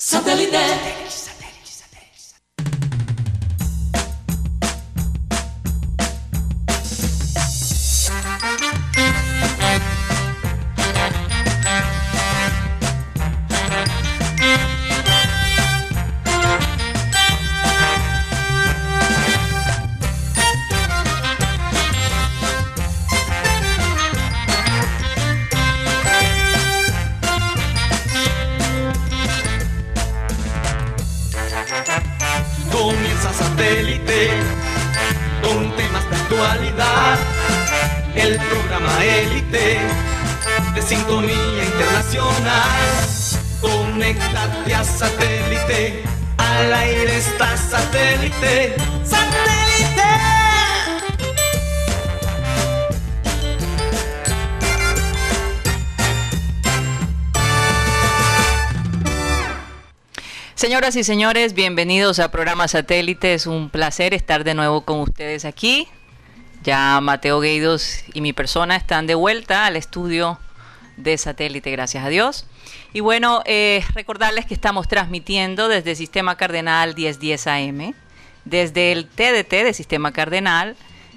Satellite. Señoras y señores, bienvenidos a programa Satélite. Es un placer estar de nuevo con ustedes aquí. Ya Mateo Gueidos y mi persona están de vuelta al estudio de Satélite, gracias a Dios. Y bueno, eh, recordarles que estamos transmitiendo desde Sistema Cardenal 1010 AM, desde el TDT de Sistema Cardenal,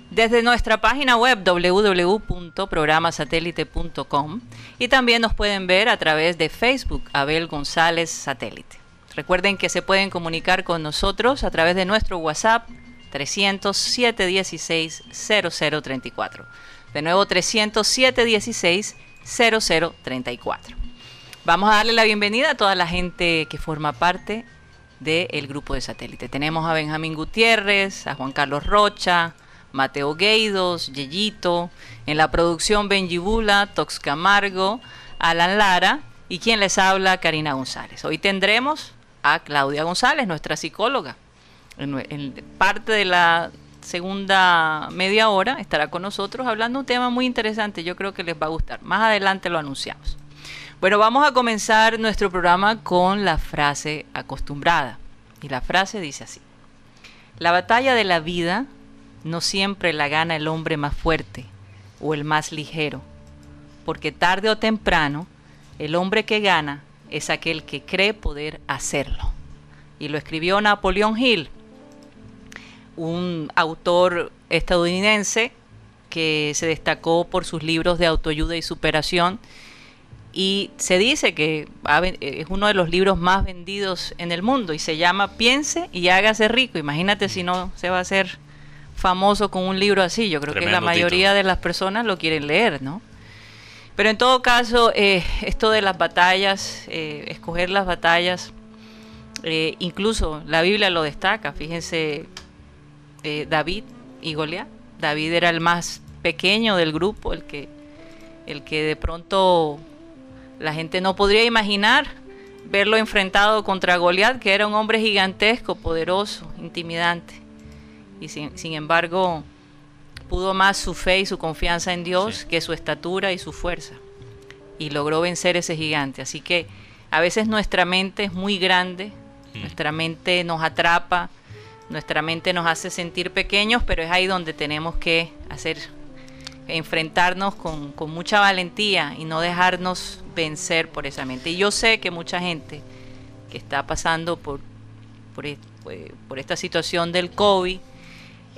desde nuestra página web www.programasatélite.com y también nos pueden ver a través de Facebook Abel González Satélite. Recuerden que se pueden comunicar con nosotros a través de nuestro WhatsApp 307 16 0034. De nuevo 307 16 0034. Vamos a darle la bienvenida a toda la gente que forma parte del grupo de satélite. Tenemos a Benjamín Gutiérrez, a Juan Carlos Rocha, Mateo Gueidos, Yeyito, en la producción Benji Bula, Tox Camargo, Alan Lara y quien les habla, Karina González. Hoy tendremos a Claudia González, nuestra psicóloga. En, parte de la segunda media hora estará con nosotros hablando un tema muy interesante, yo creo que les va a gustar. Más adelante lo anunciamos. Bueno, vamos a comenzar nuestro programa con la frase acostumbrada. Y la frase dice así. La batalla de la vida no siempre la gana el hombre más fuerte o el más ligero, porque tarde o temprano el hombre que gana es aquel que cree poder hacerlo. Y lo escribió Napoleón Hill, un autor estadounidense que se destacó por sus libros de autoayuda y superación. Y se dice que es uno de los libros más vendidos en el mundo y se llama Piense y hágase rico. Imagínate si no se va a hacer famoso con un libro así. Yo creo que la mayoría de las personas lo quieren leer, ¿no? Pero en todo caso, eh, esto de las batallas, eh, escoger las batallas, eh, incluso la Biblia lo destaca. Fíjense, David y Goliat. David era el más pequeño del grupo, el que, el que de pronto la gente no podría imaginar verlo enfrentado contra Goliat, que era un hombre gigantesco, poderoso, intimidante. Y sin, sin embargo, pudo más su fe y su confianza en Dios que su estatura y su fuerza. Y logró vencer ese gigante. Así que a veces nuestra mente es muy grande, mm. nuestra mente nos atrapa, nuestra mente nos hace sentir pequeños, pero es ahí donde tenemos que hacer, enfrentarnos con, con mucha valentía y no dejarnos vencer por esa mente. Y yo sé que mucha gente que está pasando por, por, por esta situación del COVID,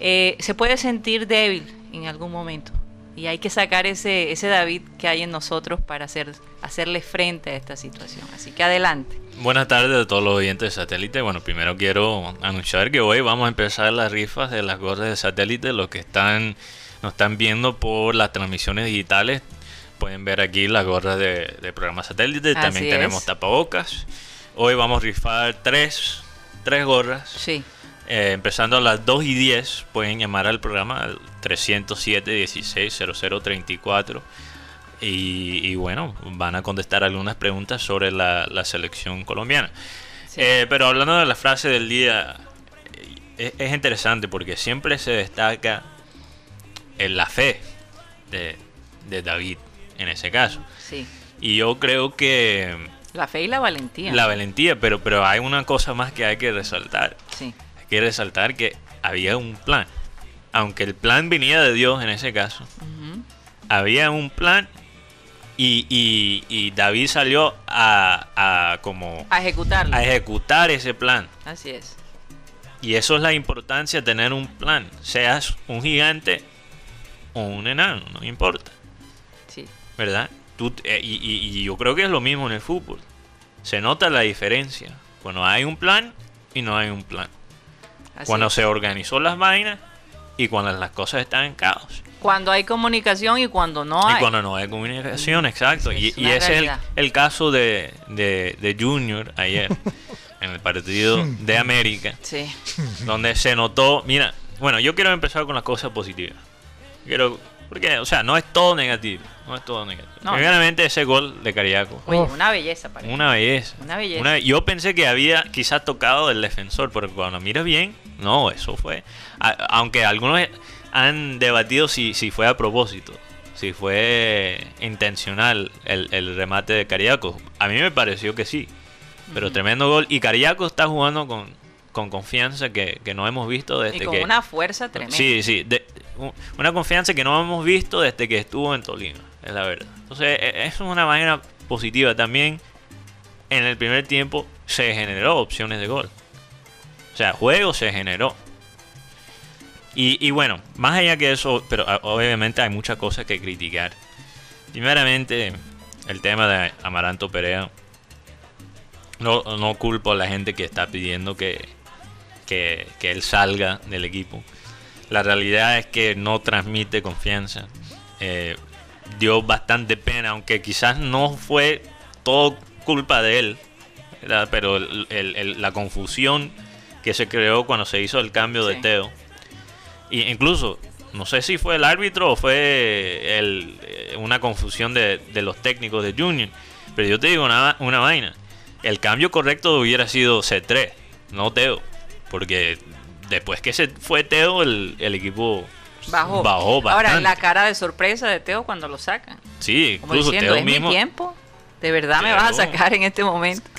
eh, se puede sentir débil en algún momento. Y hay que sacar ese, ese David que hay en nosotros para hacer, hacerle frente a esta situación. Así que adelante. Buenas tardes a todos los oyentes de satélite. Bueno, primero quiero anunciar que hoy vamos a empezar las rifas de las gorras de satélite. Los que están, nos están viendo por las transmisiones digitales pueden ver aquí las gorras de, programa satélite. También tenemos tapabocas. Hoy vamos a rifar tres, tres gorras. Sí. Eh, empezando a las 2 y 10 pueden llamar al programa al 307 16 0034 y, y bueno, van a contestar algunas preguntas sobre la, selección colombiana. Eh, pero hablando de la frase del día, eh, es, interesante porque siempre se destaca en la fe de, de David en ese caso. Sí. Y yo creo que... La fe y la valentía. La valentía, pero, pero hay una cosa más que hay que resaltar. Sí quiere resaltar que había un plan. Aunque el plan venía de Dios en ese caso, había un plan Y, y- y David salió a, a como A ejecutarlo. a ejecutar ese plan. Así es. Y eso es la importancia de tener un plan. Seas un gigante o un enano, no importa. Sí. ¿Verdad? Tú, eh, y, y- y yo creo que es lo mismo en el fútbol. Se nota la diferencia cuando hay un plan y no hay un plan. Así cuando es. se organizó las vainas y cuando las cosas están en caos. Cuando hay comunicación y cuando no hay. Y cuando no hay comunicación, exacto. Sí, y ese es el, el caso de, de, de Junior ayer, en el partido de América, Sí. donde se notó, mira, bueno, yo quiero empezar con las cosas positivas. Quiero, porque, o sea, no es todo negativo, no es todo negativo. No. Primeramente ese gol de Cariaco, Oye, una belleza para una belleza. Una belleza. yo pensé que había quizás tocado el defensor, pero cuando miras bien, no, eso fue. a- aunque algunos han debatido si, si fue a propósito, si fue intencional el, el remate de Cariaco. A mí me pareció que sí, pero tremendo gol. Y Cariaco está jugando con, con confianza que, que no hemos visto desde Y con que. una fuerza tremenda. Sí, sí, de- una confianza que no hemos visto desde que estuvo en Tolima, es la verdad. Entonces, e- eso es una manera positiva también. En el primer tiempo se generó opciones de gol. O sea, juego se generó. Y, y bueno, más allá que eso, pero ah, obviamente hay muchas cosas que criticar. Primeramente, el tema de Amaranto Perea. No, no culpo a la gente que está pidiendo que, que, que él salga del equipo. La realidad es que no transmite confianza. Eh, dio bastante pena, aunque quizás no fue todo culpa de él, pero la confusión que se creó cuando se hizo el cambio de. Teo. Y incluso, no sé si fue el árbitro o fue el- eh, una confusión de, de los técnicos de Junior, pero yo te digo una, una vaina. El cambio correcto hubiera sido C3, no Teo. Porque después que se fue Teo, el, el equipo Bajó. bajó Ahora, bastante. la cara de sorpresa de Teo cuando lo sacan. Sí, Como incluso diciendo, Teo es mismo. mi tiempo. De verdad me vas a sacar en este momento.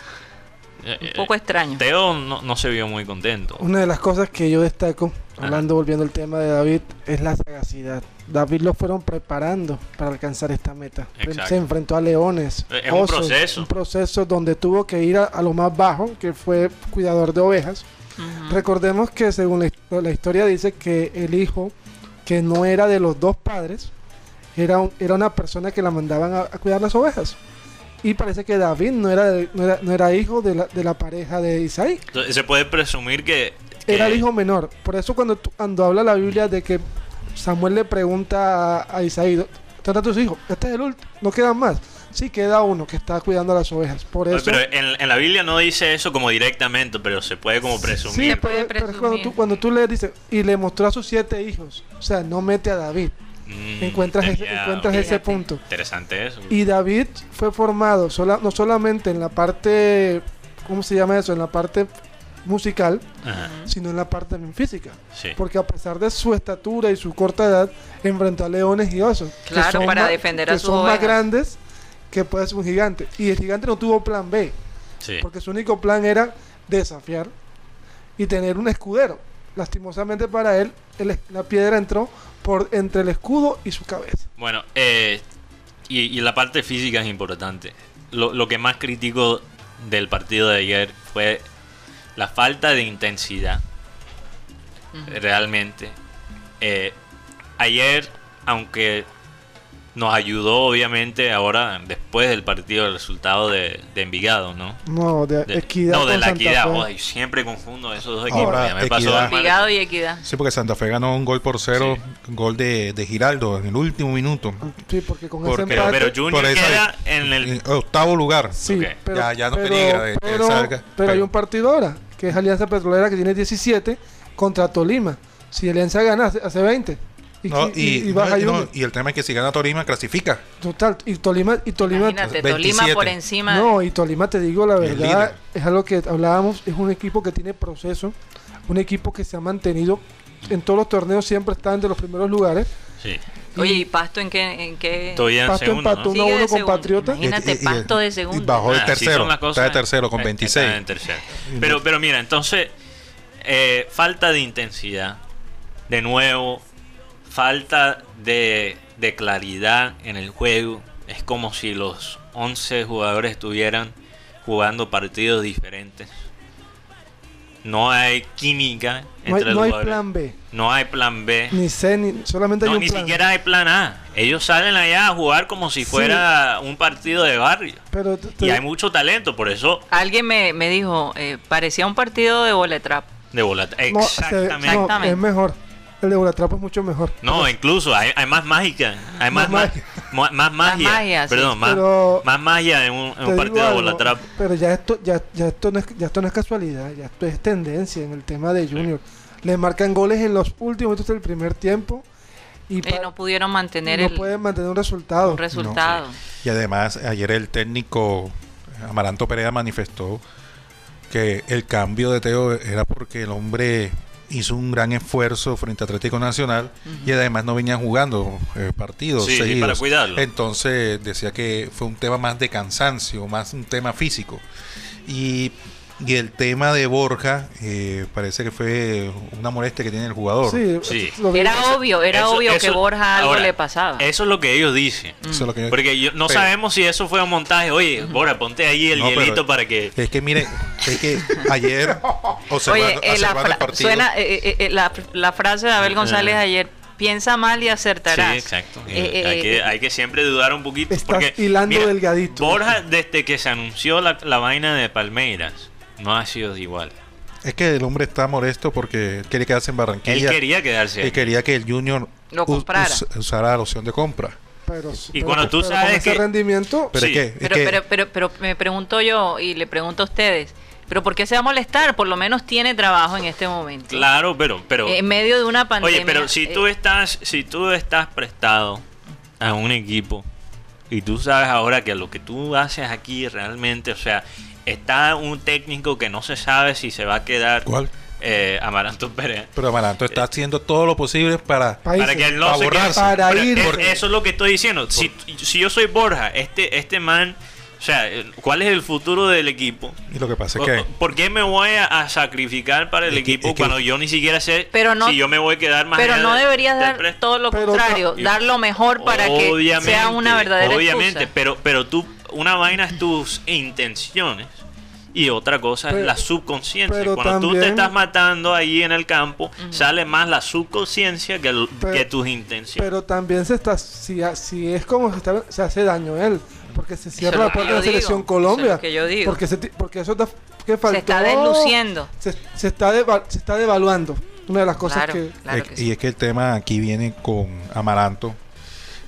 Eh, Un eh, poco extraño. Teo no, no se vio muy contento. Una de las cosas que yo destaco, Ajá. hablando, volviendo al tema de David, es la sagacidad. David lo fueron preparando para alcanzar esta meta. Exacto. Se enfrentó a leones. Es un proceso. Un proceso donde tuvo que ir a, a lo más bajo, que fue cuidador de ovejas. Recordemos que según la, hist- la historia dice que el hijo, que no era de los dos padres, era, un- era una persona que la mandaban a, a cuidar las ovejas. Y parece que David no era, no era, no era hijo de la, de la pareja de Isaí. Entonces, se puede presumir que. que- Era el hijo menor. Por eso cuando, cuando habla la Biblia de que Samuel le pregunta a, a Isaí, ¿dónde están tus hijos? Este es el último, no quedan más. Sí, queda uno que está cuidando a las ovejas. Por eso... Pero en, en la Biblia no dice eso como directamente, pero se puede como Sí, presumir. Se puede pero, pero cuando, presumir. tú, cuando tú le dices, y le mostró a sus siete hijos, o sea, no mete a David. Mm, encuentras ese, encuentras ese punto. Interesante eso. Y David fue formado sola- no solamente en la parte, ¿cómo se llama eso? En la parte musical, Ajá, sino en la parte también física. sí. Porque a pesar de su estatura y su corta edad, enfrentó a leones y osos. que Claro, son para más- defender a que son más grandes que puede ser un gigante. Y el gigante no tuvo plan B, sí. porque su único plan era desafiar y tener un escudero. Lastimosamente para él, el- la piedra entró por entre el escudo y su cabeza. Bueno, eh, y, y la parte física es importante. Lo, lo que más critico del partido de ayer fue la falta de intensidad. Realmente. Eh, ayer, aunque nos ayudó obviamente ahora, después del partido, el resultado de, de Envigado, ¿no? No, de, De- equidad. no, de la Santa equidad. Fe. Siempre confundo esos dos equipos. Ahora, ya me pasó. Envigado y equidad. Sí, porque Santa Fe ganó un gol por cero, gol de, de Giraldo en el último minuto. Sí, porque con Porque- ese empate... pero Junior eso queda en el octavo lugar. Sí, pero, Ya- ya no pero- peligra pero, salga, pero hay un partido ahora, que es Alianza Petrolera, que tiene 17, contra Tolima. Si Alianza gana, hace, hace 20. Y, No, y- y, y baja no, no, Junior. y el tema es que si gana Torima, clasifica. Total, y Tolima, y Tolima Imagínate, 27. Tolima por encima. no, y Tolima te digo la verdad, es algo que hablábamos, es un equipo que tiene proceso, un equipo que se ha mantenido en todos los torneos siempre está entre los primeros lugares. Sí. Oye, ¿y Pasto en qué? En qué? Todavía en Pasto segundo, empató ¿no? uno a Sigue de uno con segundo. Patriota. Imagínate, Y- y- y- Pasto de y segundo. bajó de tercero, está de tercero con Eh, 26. está en tercero. Pero, pero mira, entonces, eh, falta de intensidad. De nuevo, falta de, de claridad en el juego. es como si los 11 jugadores estuvieran jugando partidos diferentes. No hay química No hay, entre no los hay plan B, No hay plan B. ni C, ni, solamente hay No, un ni plan. siquiera hay plan A. Ellos salen allá a jugar como si Sí. fuera un partido de barrio. Pero te- te- Y hay mucho talento, por eso Alguien me, me dijo, eh, parecía un partido de boletrap. de bola. no, se- Exactamente. no, Exactamente. es mejor. El de Volatrapo es mucho mejor. No, incluso hay, hay más mágica, hay más, Más ma- ma- más magia, magia, sí. perdón, más, Pero- más magia en un, en partido de trap. Pero ya esto, ya, ya esto no es, ya esto no es casualidad, ya esto es tendencia en el tema de Junior. Le marcan goles en los últimos minutos del primer tiempo y Y pa- no pudieron mantener no el pueden mantener un resultado. un resultado. Y además, ayer el técnico Amaranto Perea manifestó que el cambio de Teo era porque el hombre hizo un gran esfuerzo frente a Atlético Nacional y además no venía jugando eh, partidos Sí, para cuidarlo. Entonces decía que fue un tema más de cansancio, más un tema físico. Y, y el tema de Borja eh, parece que fue una molestia que tiene el jugador. Sí, Sí. Era obvio, era Eso- obvio que Borja algo ahora, le pasaba. Eso es lo que ellos dicen. Eso es lo que yo- Porque yo- no Pero- sabemos si eso fue un montaje. Oye, Bora, ponte ahí el No, pero- hielito para que... Es que mire, es que ayer observando, Oye, eh, la, observando el fra- partido, suena eh, eh, eh, la, la frase de Abel González Ah. ayer, piensa mal y acertarás. Sí, exacto. Eh, eh, hay, que, eh, hay que siempre dudar un poquito. Estás porque, hilando delgadito. Borja, desde que se anunció la, la vaina de Palmeiras, no ha sido igual. es que el hombre está molesto porque quiere quedarse en Él Barranquilla. quería quedarse y ahí. quería que el Junior Lo comprara. us- usara la opción de compra. pero, Y pero- cuando tú pero sabes que- rendimiento, Pero Sí, es que, es pero, que- pero, pero, pero me pregunto yo y le pregunto a ustedes, ¿pero por qué se va a molestar? Por lo menos tiene trabajo en este momento. Claro, pero... pero En medio de una pandemia. Oye, pero si eh, tú estás, si tú estás prestado a un equipo y tú sabes ahora que lo que tú haces aquí realmente, o sea, está un técnico que no se sabe si se va a quedar ¿Cuál? eh, Amaranto Pérez. pero Amaranto está haciendo todo lo posible para países, Para que él no para se quede- borrarse. Para ir, es- Eso es lo que estoy diciendo. Si, si yo soy Borja, este, este man, o sea, ¿cuál es el futuro del equipo? y lo que pasa es que ¿Por qué me voy a, a sacrificar para el Es equipo que- cuando yo ni siquiera sé Pero no- si yo me voy a quedar más Pero allá no de- deberías dar todo lo contrario, no- dar lo mejor para que sea una verdadera Obviamente, excusa. pero, pero tú, una vaina es tus intenciones y otra cosa es la subconsciencia. Cuando tú te estás matando ahí en el campo, sale más la subconsciencia que, el- Pero- que tus intenciones. pero también se está, si, si es como se, está, se hace daño él, porque se cierra la puerta de la selección Colombia. eso es lo que yo digo. Porque, se porque eso que faltó, se está desluciendo. Se, se está deva- se está devaluando. Una de las cosas Claro, que... claro es- que y es que el tema aquí viene con Amaranto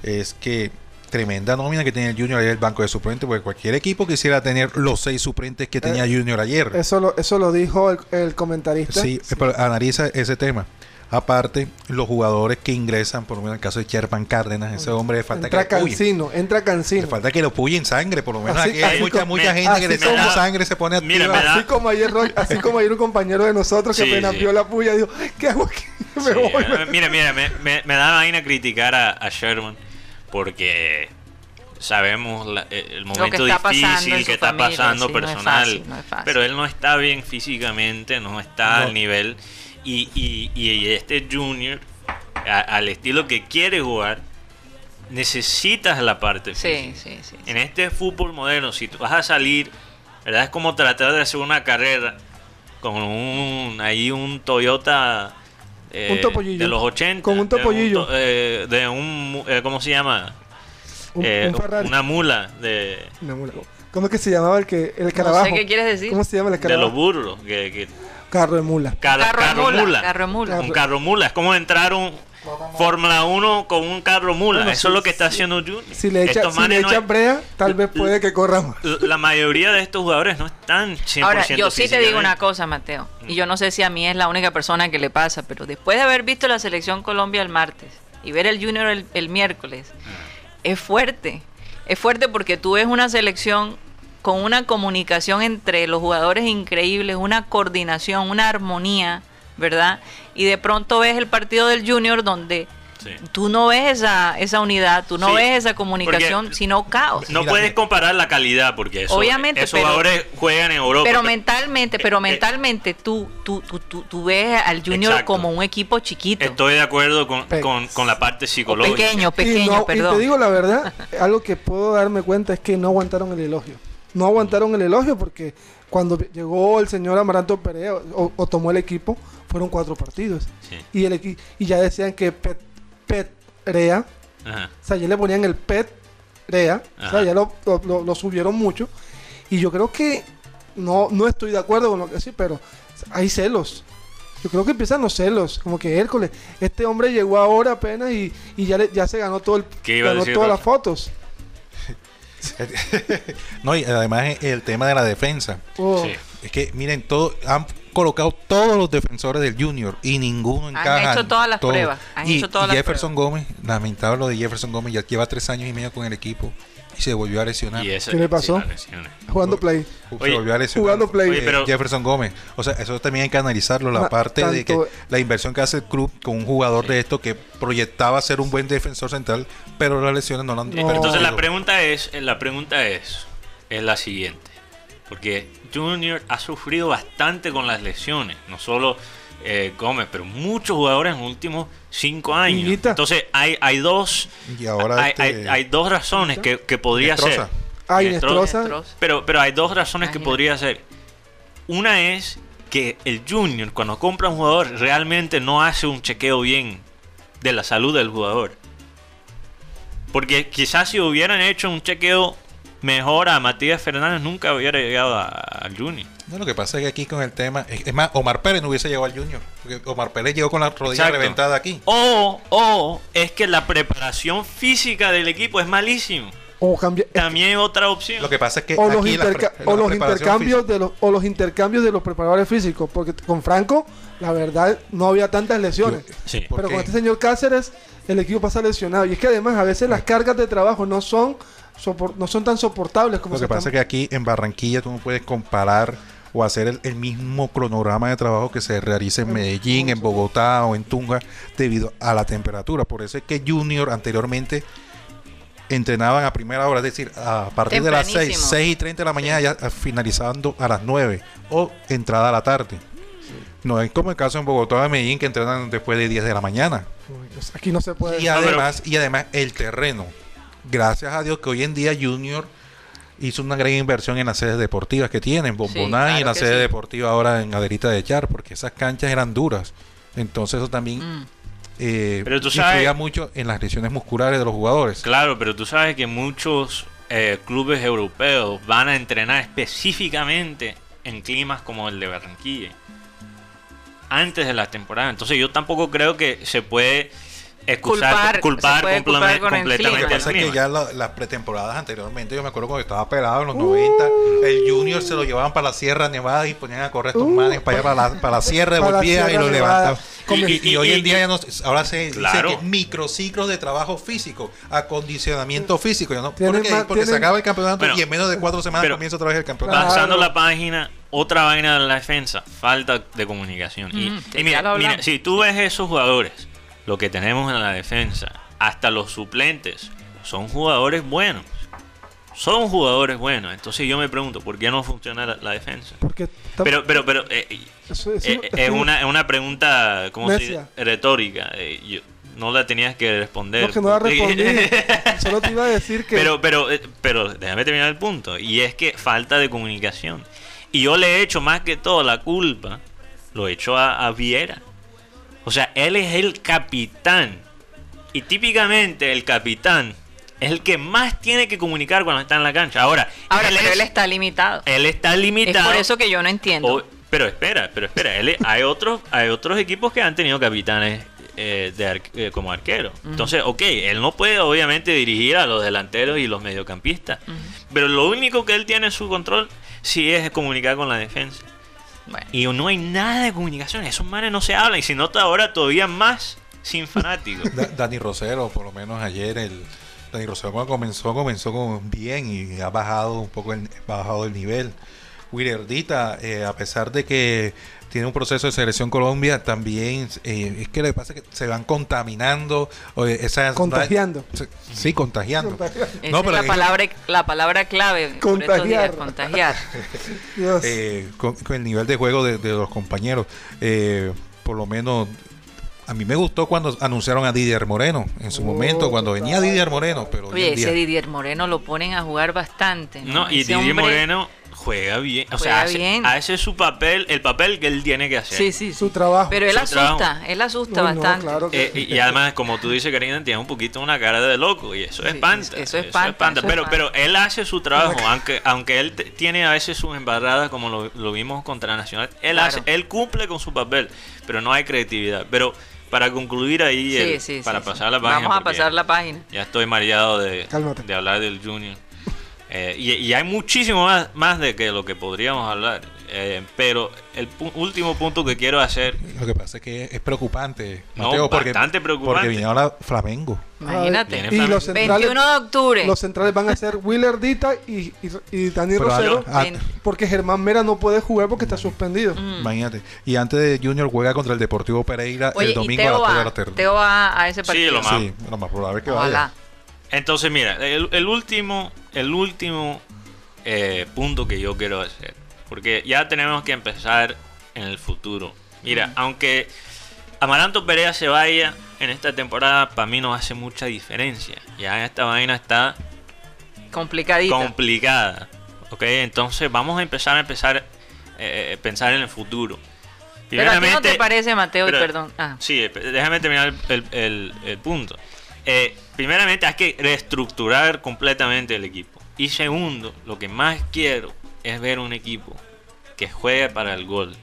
es que tremenda nómina que tiene el Junior ayer el banco de suplentes porque cualquier equipo quisiera tener los seis suplentes que tenía Junior ayer Eso lo, eso lo dijo el, el comentarista. sí, pero analiza ese tema aparte los jugadores que ingresan por lo menos en el caso de Sherpan Cárdenas ese hombre le falta entra que lo puyen Cancino, entra le falta que lo puyen sangre por lo menos Así- aquí hay mucha, como- mucha me- gente que le toma sangre se pone Mira, activa me da- Así como ayer así como ayer un compañero de nosotros que Sí, apenas sí. vio la puya dijo, ¿qué hago aquí? Me Sí, voy. eh, mira, mira, me, me- me da vaina criticar a, a Sherman porque sabemos la- eh, el momento difícil que está familia, pasando sí, no es personal, fácil, no es fácil. pero él no está bien físicamente, no está No. al nivel y, y- y este Junior, a- al estilo que quiere jugar, necesitas la parte Sí, física. sí, sí. En este fútbol moderno, si tú vas a salir, ¿verdad? Es como tratar de hacer una carrera con un ahí un Toyota eh, Un topollillo. de los 80. Con un de topollillo. to- eh, De un, eh, ¿cómo se llama? Un, Eh, un Ferrari. una mula de, Una mula. ¿Cómo es que se llamaba el que el No escarabajo? sé qué quieres decir. ¿Cómo se llama el de los burros. Que, que- Carro de mula. car- Carro de carro mula, mula. carro de mula. Un carro mula. Es como entrar un Fórmula 1 con un carro mula. Bueno, Eso sí, es lo que está sí. haciendo Junior. Si le echa, si le no echan brea, tal vez puede que corra más. la mayoría de estos jugadores no están 100% Ahora, yo sí te digo una cosa, Mateo, y yo no sé si a mí es la única persona que le pasa, pero después de haber visto la selección Colombia el martes y ver el Junior el, el miércoles, es fuerte. Es fuerte porque tú ves una selección con una comunicación entre los jugadores increíbles, una coordinación, una armonía, ¿verdad? Y de pronto ves el partido del Junior donde Sí. Tú no ves esa, esa unidad, tú no Sí, ves esa comunicación, porque- sino caos. No puedes comparar la calidad porque eso, Obviamente, esos pero- jugadores juegan en Europa. Pero mentalmente, pero eh, mentalmente tú, tú, tú, tú, tú ves al Junior Exacto. como un equipo chiquito. Estoy de acuerdo con, Pe- con, con la parte o psicológica. pequeño, y, pequeño, no- y perdón. te digo la verdad, algo que puedo darme cuenta es que no aguantaron el elogio. No aguantaron el elogio porque cuando llegó el señor Amaranto Perea o, o tomó el equipo, fueron cuatro partidos. Sí. Y, el, equi- y ya decían que Pet, Pet Rea, Ajá. o sea, ya le ponían el Pet Rea, o sea, Ajá. ya lo, lo- subieron mucho. Y yo creo que no, no estoy de acuerdo con lo que sí, pero hay celos. Yo creo que empiezan los celos, como que Hércules, este hombre llegó ahora apenas y, y ya, le- ya se ganó todo el, ¿Qué iba a ganó todas las fotos. No, y además el tema de la defensa. Oh, Sí. Es que, miren, todo, han colocado todos los defensores del Junior y ninguno encaja. hecho todas las Todo. pruebas, han y, hecho todas y las Jefferson Gómez, lamentable lo de Jefferson Gómez, ya lleva tres años y medio con el equipo y se volvió a lesionar. Y esa- ¿Qué le pasó? sí. Jugando play. Se volvió a lesionar. jugando play. Oye, pero- Jefferson Gómez. O sea, eso también hay que analizarlo. La Ma- parte de que la inversión que hace el club con un jugador Sí. de esto que proyectaba ser un buen defensor central, pero las lesiones no lo han No. Entonces la pregunta es, la pregunta es, es la siguiente, porque Junior ha sufrido bastante con las lesiones, no solo eh, Gómez, pero muchos jugadores en los últimos cinco años. Higuita. Entonces hay, hay dos, Y ahora hay, este- hay- hay dos razones que, que podría ser. Ay, Inestrosa. Nestroza. Pero, pero hay dos razones que podría ser. Una es que el Junior, cuando compra un jugador, realmente no hace un chequeo bien de la salud del jugador. Porque quizás si hubieran hecho un chequeo mejor a Matías Fernández, nunca hubiera llegado al Junior. No, lo que pasa es que aquí con el tema. Es es más, Omar Pérez no hubiese llegado al Junior. Porque Omar Pérez llegó con la rodilla Exacto. reventada aquí. O, o es que la preparación física del equipo es malísimo. O, cambia- También hay otra opción. Lo que pasa es que. o los, aquí la interca- pre- la o los preparación intercambios física- de los o los intercambios de los preparadores físicos porque con Franco la verdad no había tantas lesiones Sí. ¿Por pero con este señor Cáceres el equipo pasa lesionado y es que además a veces las cargas de trabajo no son sopor- no son tan soportables como Lo se que pasa es que aquí en Barranquilla tú no puedes comparar o hacer el, el mismo cronograma de trabajo que se realiza en Medellín, en Bogotá o en Tunga debido a la temperatura. Por eso es que Junior anteriormente entrenaban a primera hora, es decir, a partir de las 6, Tempranísimo. 6 y 30 de la mañana ya finalizando a las 9 o entrada a la tarde. No es como el caso en Bogotá o en Medellín que entrenan después de 10 de la mañana. Pues aquí no se puede Y además, y además el terreno. Gracias a Dios que hoy en día Junior hizo una gran inversión en las sedes deportivas que tienen, Bomboná claro y en la sede sí. deportiva ahora en Aderita de Char, porque esas canchas eran duras. Entonces eso también Mm. eh, Pero tú influía sabes- mucho en las lesiones musculares de los jugadores. Claro, pero tú sabes que muchos eh, clubes europeos van a entrenar específicamente en climas como el de Barranquilla antes de la temporada. Entonces yo tampoco creo que se puede excusar, Culpar, culpar, se puede complame- culpar con el Lo que completamente pasa es que ya la- las pretemporadas anteriormente, yo me acuerdo cuando estaba pelado en los 90, el Junior se lo llevaban para la Sierra Nevada y ponían a correr estos Uh, manes para allá, para la, para la Sierra, para la volvía y lo levantaban. Y, el- y- y hoy y- en día y- ya no, ahora se Claro. dice que microciclos de trabajo físico, acondicionamiento físico, ya no, porque, más- porque se acaba el campeonato Bueno, y en menos de cuatro semanas pero- comienza otra vez el campeonato. Claro. Pasando la página, otra vaina de la defensa, falta de comunicación. Y- Mm, y, mira, mira, si tú ves esos jugadores, lo que tenemos en la defensa, hasta los suplentes, son jugadores buenos. Son jugadores buenos. Entonces yo me pregunto, ¿por qué no funciona la, la defensa? porque Pero, pero, pero, eh, eso- eso- eh, eso- es una, es una pregunta, ¿cómo se dice? Necia. Retórica. eh, yo- no la tenías que responder. no, que no la respondí solo te iba a decir que Pero, pero, eh, pero déjame terminar el punto. Y es que falta de comunicación. Y yo le he hecho más que todo la culpa, lo he hecho a, a Viera. O sea, él es el capitán. Y típicamente el capitán es el que más tiene que comunicar cuando está en la cancha. Ahora, Ahora, pero es- él está limitado. él está Es limitado. por eso que yo no entiendo. O- pero espera, pero espera, él- hay otros, hay otros equipos que han tenido capitanes eh, de ar- eh, como arquero. Entonces, ok, él no puede obviamente dirigir a los delanteros y los mediocampistas, pero lo único que él tiene en su control sí es comunicar con la defensa. Bueno. Y no hay nada de comunicación, esos manes no se hablan y se nota ahora todavía más sin fanáticos. Da- Dani Rosero, por lo menos ayer, el Dani Rosero cuando comenzó, comenzó con bien y ha bajado un poco el, bajado el nivel. Willerdita, eh, a pesar de que tiene un proceso de selección Colombia, también eh, es que lo que pasa es que se van contaminando, eh, esas- Contagiando. se- sí, contagiando. Esa No, es pero la palabra, la palabra clave estos días, Contagiar. contagiar. Dios. eh, con, con el nivel de juego de, de los compañeros. Eh, por lo menos, a mí me gustó cuando anunciaron a Didier Moreno en su Oh, momento, cuando venía. Didier Moreno, pero Oye, día- ese Didier Moreno lo ponen a jugar bastante. No, No, y Ese Didier hombre- Moreno juega bien. O Juega sea, hace, bien. hace su papel, el papel que él tiene que hacer. Sí, sí, su trabajo. Pero él Su asusta, trabajo. él asusta No, no, bastante. claro que- Eh, y, y además, como tú dices, Karina, tiene un poquito una cara de loco y eso Sí, espanta. eso espanta, eso pero, espanta. pero él hace su trabajo, aunque aunque él tiene a veces sus embarradas, como lo, lo vimos contra Nacional, él Claro. hace, él cumple con su papel, pero no hay creatividad. Pero para concluir ahí, Sí, el- sí, para sí, pasar sí. la página. Vamos a pasar la página. Ya estoy mareado de, Cálmate. de hablar del Junior. Eh, y, y hay muchísimo más, más de que lo que podríamos hablar. Eh, pero el pu- último punto que quiero hacer Lo que pasa es que es preocupante, No, Mateo, porque, bastante preocupante. porque viene ahora Flamengo. Imagínate. Y Flamengo. los centrales, 21 de octubre. los centrales van a ser Willardita y, y, y Dani Pero Rosero. ah. Porque Germán Mera no puede jugar porque está suspendido. Mm. Imagínate. Y antes de Junior juega contra el Deportivo Pereira Oye, el domingo a las 3 de la tarde. Teo va a ese Sí, partido. lo más- Sí, lo más probable es que Ojalá. vaya. Entonces, mira, el, el último, el último eh, punto que yo quiero hacer, porque ya tenemos que empezar en el futuro. Mira, aunque Amaranto Perea se vaya en esta temporada, para mí no hace mucha diferencia. Ya esta vaina está Complicadita. complicada. Ok, entonces vamos a empezar a empezar eh, pensar en el futuro. Pero a ti no te parece, Mateo, y pero- perdón. Ah, Sí, eh, déjame terminar el, el- el punto. Eh, primeramente hay que reestructurar completamente el equipo. Y segundo, lo que más quiero es ver un equipo que juega para el gol.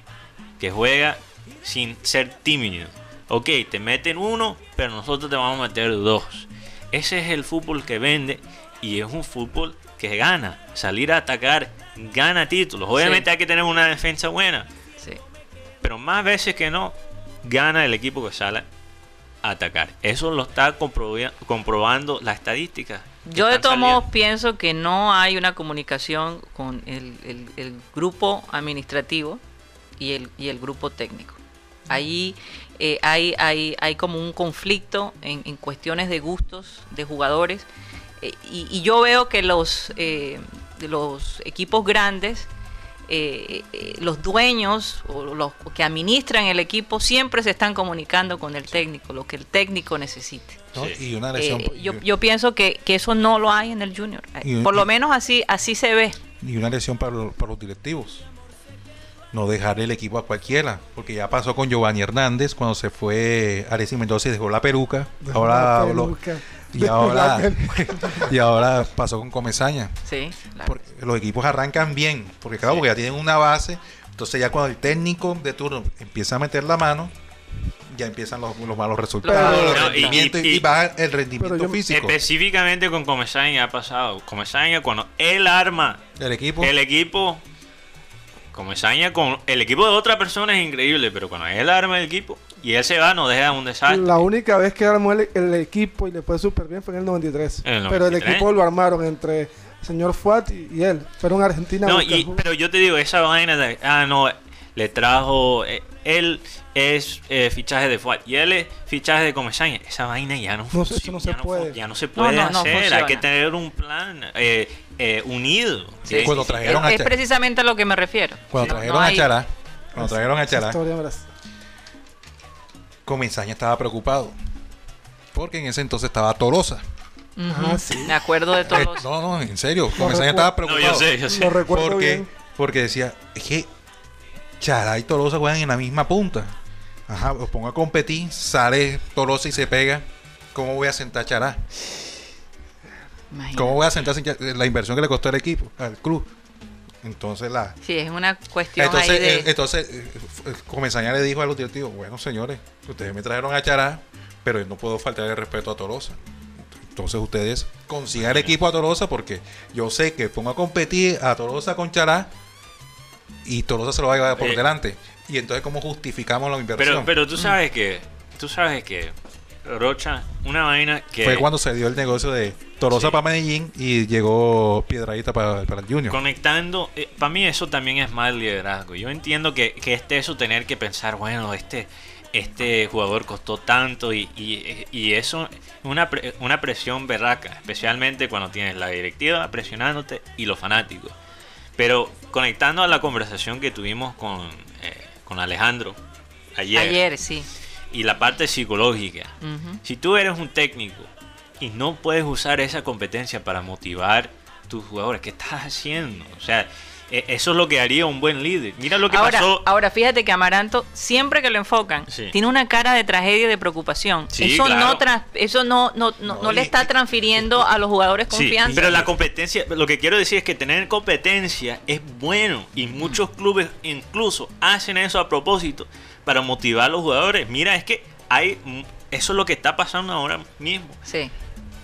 Que juega sin ser tímido. Ok, te meten uno, pero nosotros te vamos a meter dos. Ese es el fútbol que vende y es un fútbol que gana. Salir a atacar gana títulos. Obviamente Sí. hay que tener una defensa buena. sí. Pero más veces que no, gana el equipo que sale atacar. Eso lo está comprobando la estadística. Yo de todos modos pienso que no hay una comunicación con el, el- el grupo administrativo y el, y el grupo técnico. Ahí eh, hay, hay, hay como un conflicto en, en cuestiones de gustos de jugadores eh, y, y yo veo que los, eh, los equipos grandes, eh, eh, los dueños o los que administran el equipo siempre se están comunicando con el técnico, lo que el técnico necesite. ¿no? Sí. Y una lesión. Eh, yo, yo pienso que, que eso no lo hay en el junior. Y- Por lo y- menos así así se ve. y una lesión para, los- para los directivos. No dejar el equipo a cualquiera, porque ya pasó con Giovanni Hernández cuando se fue Alexis Mendoza y dejó la peruca. Dejó ahora la lo- peluca. Y ahora y ahora pasó con Comesaña. Sí, claro. Porque los equipos arrancan bien, porque claro, Sí. porque ya tienen una base. Entonces ya cuando el técnico de turno empieza a meter la mano, ya empiezan los, los malos resultados, Pero- los No, y- rendimientos, y, y- y baja el rendimiento yo- físico Específicamente con Comesaña ha pasado. Comesaña cuando él arma del equipo. el equipo, Comesaña con el equipo de otra persona es increíble, pero cuando él arma el equipo y él se va, nos deja un desastre. La única vez que armó el, el equipo y le fue súper bien fue en el 93. En el Pero el 93. equipo lo armaron entre el señor Fuat y, y él. Fueron a Argentina. No, y, pero yo te digo, esa vaina de, ah, no, le trajo, eh, él es eh, fichaje de Fuad y él es fichaje de Comesaña. Esa vaina ya no, No, eso funci- no se ya puede. ya no se puede no, no hacer. Hay funciona. que tener un plan eh, eh, unido. Sí, Cuando sí, sí. trajeron es, a es Cha- precisamente a lo que me refiero. Cuando No, trajeron no a Chará, cuando trajeron a Chará. Comesaña estaba preocupado. Porque en ese entonces estaba Tolosa. Ujú, Ah, sí. Me acuerdo de Eh, los... no, no, en serio. Recuerdo. estaba no, preocupado. yo sé, yo sé. Lo recuerdo porque, bien. porque decía, es que Chará y Tolosa juegan en la misma punta. Ajá, los pongo a competir, sale Tolosa y se pega. ¿Cómo voy a sentar a Chará? Imagínate. ¿Cómo voy a sentar sin Chará? la inversión que le costó al equipo, al club? Entonces la... Sí, es una cuestión Entonces, ahí de... eh, entonces eh, Comesaña le dijo a los directivos, bueno señores, ustedes me trajeron a Chará, pero yo no puedo faltar el respeto a Tolosa. Entonces ustedes consigan el equipo a Tolosa porque yo sé que pongo a competir a Tolosa con Chará y Tolosa se lo va a llevar por Eh. delante. Y entonces, ¿cómo justificamos la inversión? Pero, pero tú sabes que, tú sabes que Rocha, una vaina que... Fue cuando se dio el negocio de Torosa Sí. para Medellín y llegó Piedradita para, para el Junior. Conectando, para mí eso también es más liderazgo. Yo entiendo que, que este eso tener que pensar, bueno, este, este jugador costó tanto y, y, y eso es una, pre- una presión berraca, especialmente cuando tienes la directiva presionándote y los fanáticos. Pero conectando a la conversación que tuvimos con, eh, con Alejandro ayer, Ayer, sí. Y la parte psicológica, si tú eres un técnico y no puedes usar esa competencia para motivar tus jugadores, ¿qué estás haciendo? O sea, e- eso es lo que haría un buen líder. Mira lo que Ahora, pasó. ahora fíjate que Amaranto, siempre que lo enfocan, Sí. tiene una cara de tragedia y de preocupación. Sí, eso no, trans- eso no, no, no, No, no le está transfiriendo a los jugadores Sí, confianza. pero la competencia, lo que quiero decir es que tener competencia es bueno y muchos clubes incluso hacen eso a propósito para motivar a los jugadores. Mira, es que hay mm, eso es lo que está pasando ahora mismo. Sí.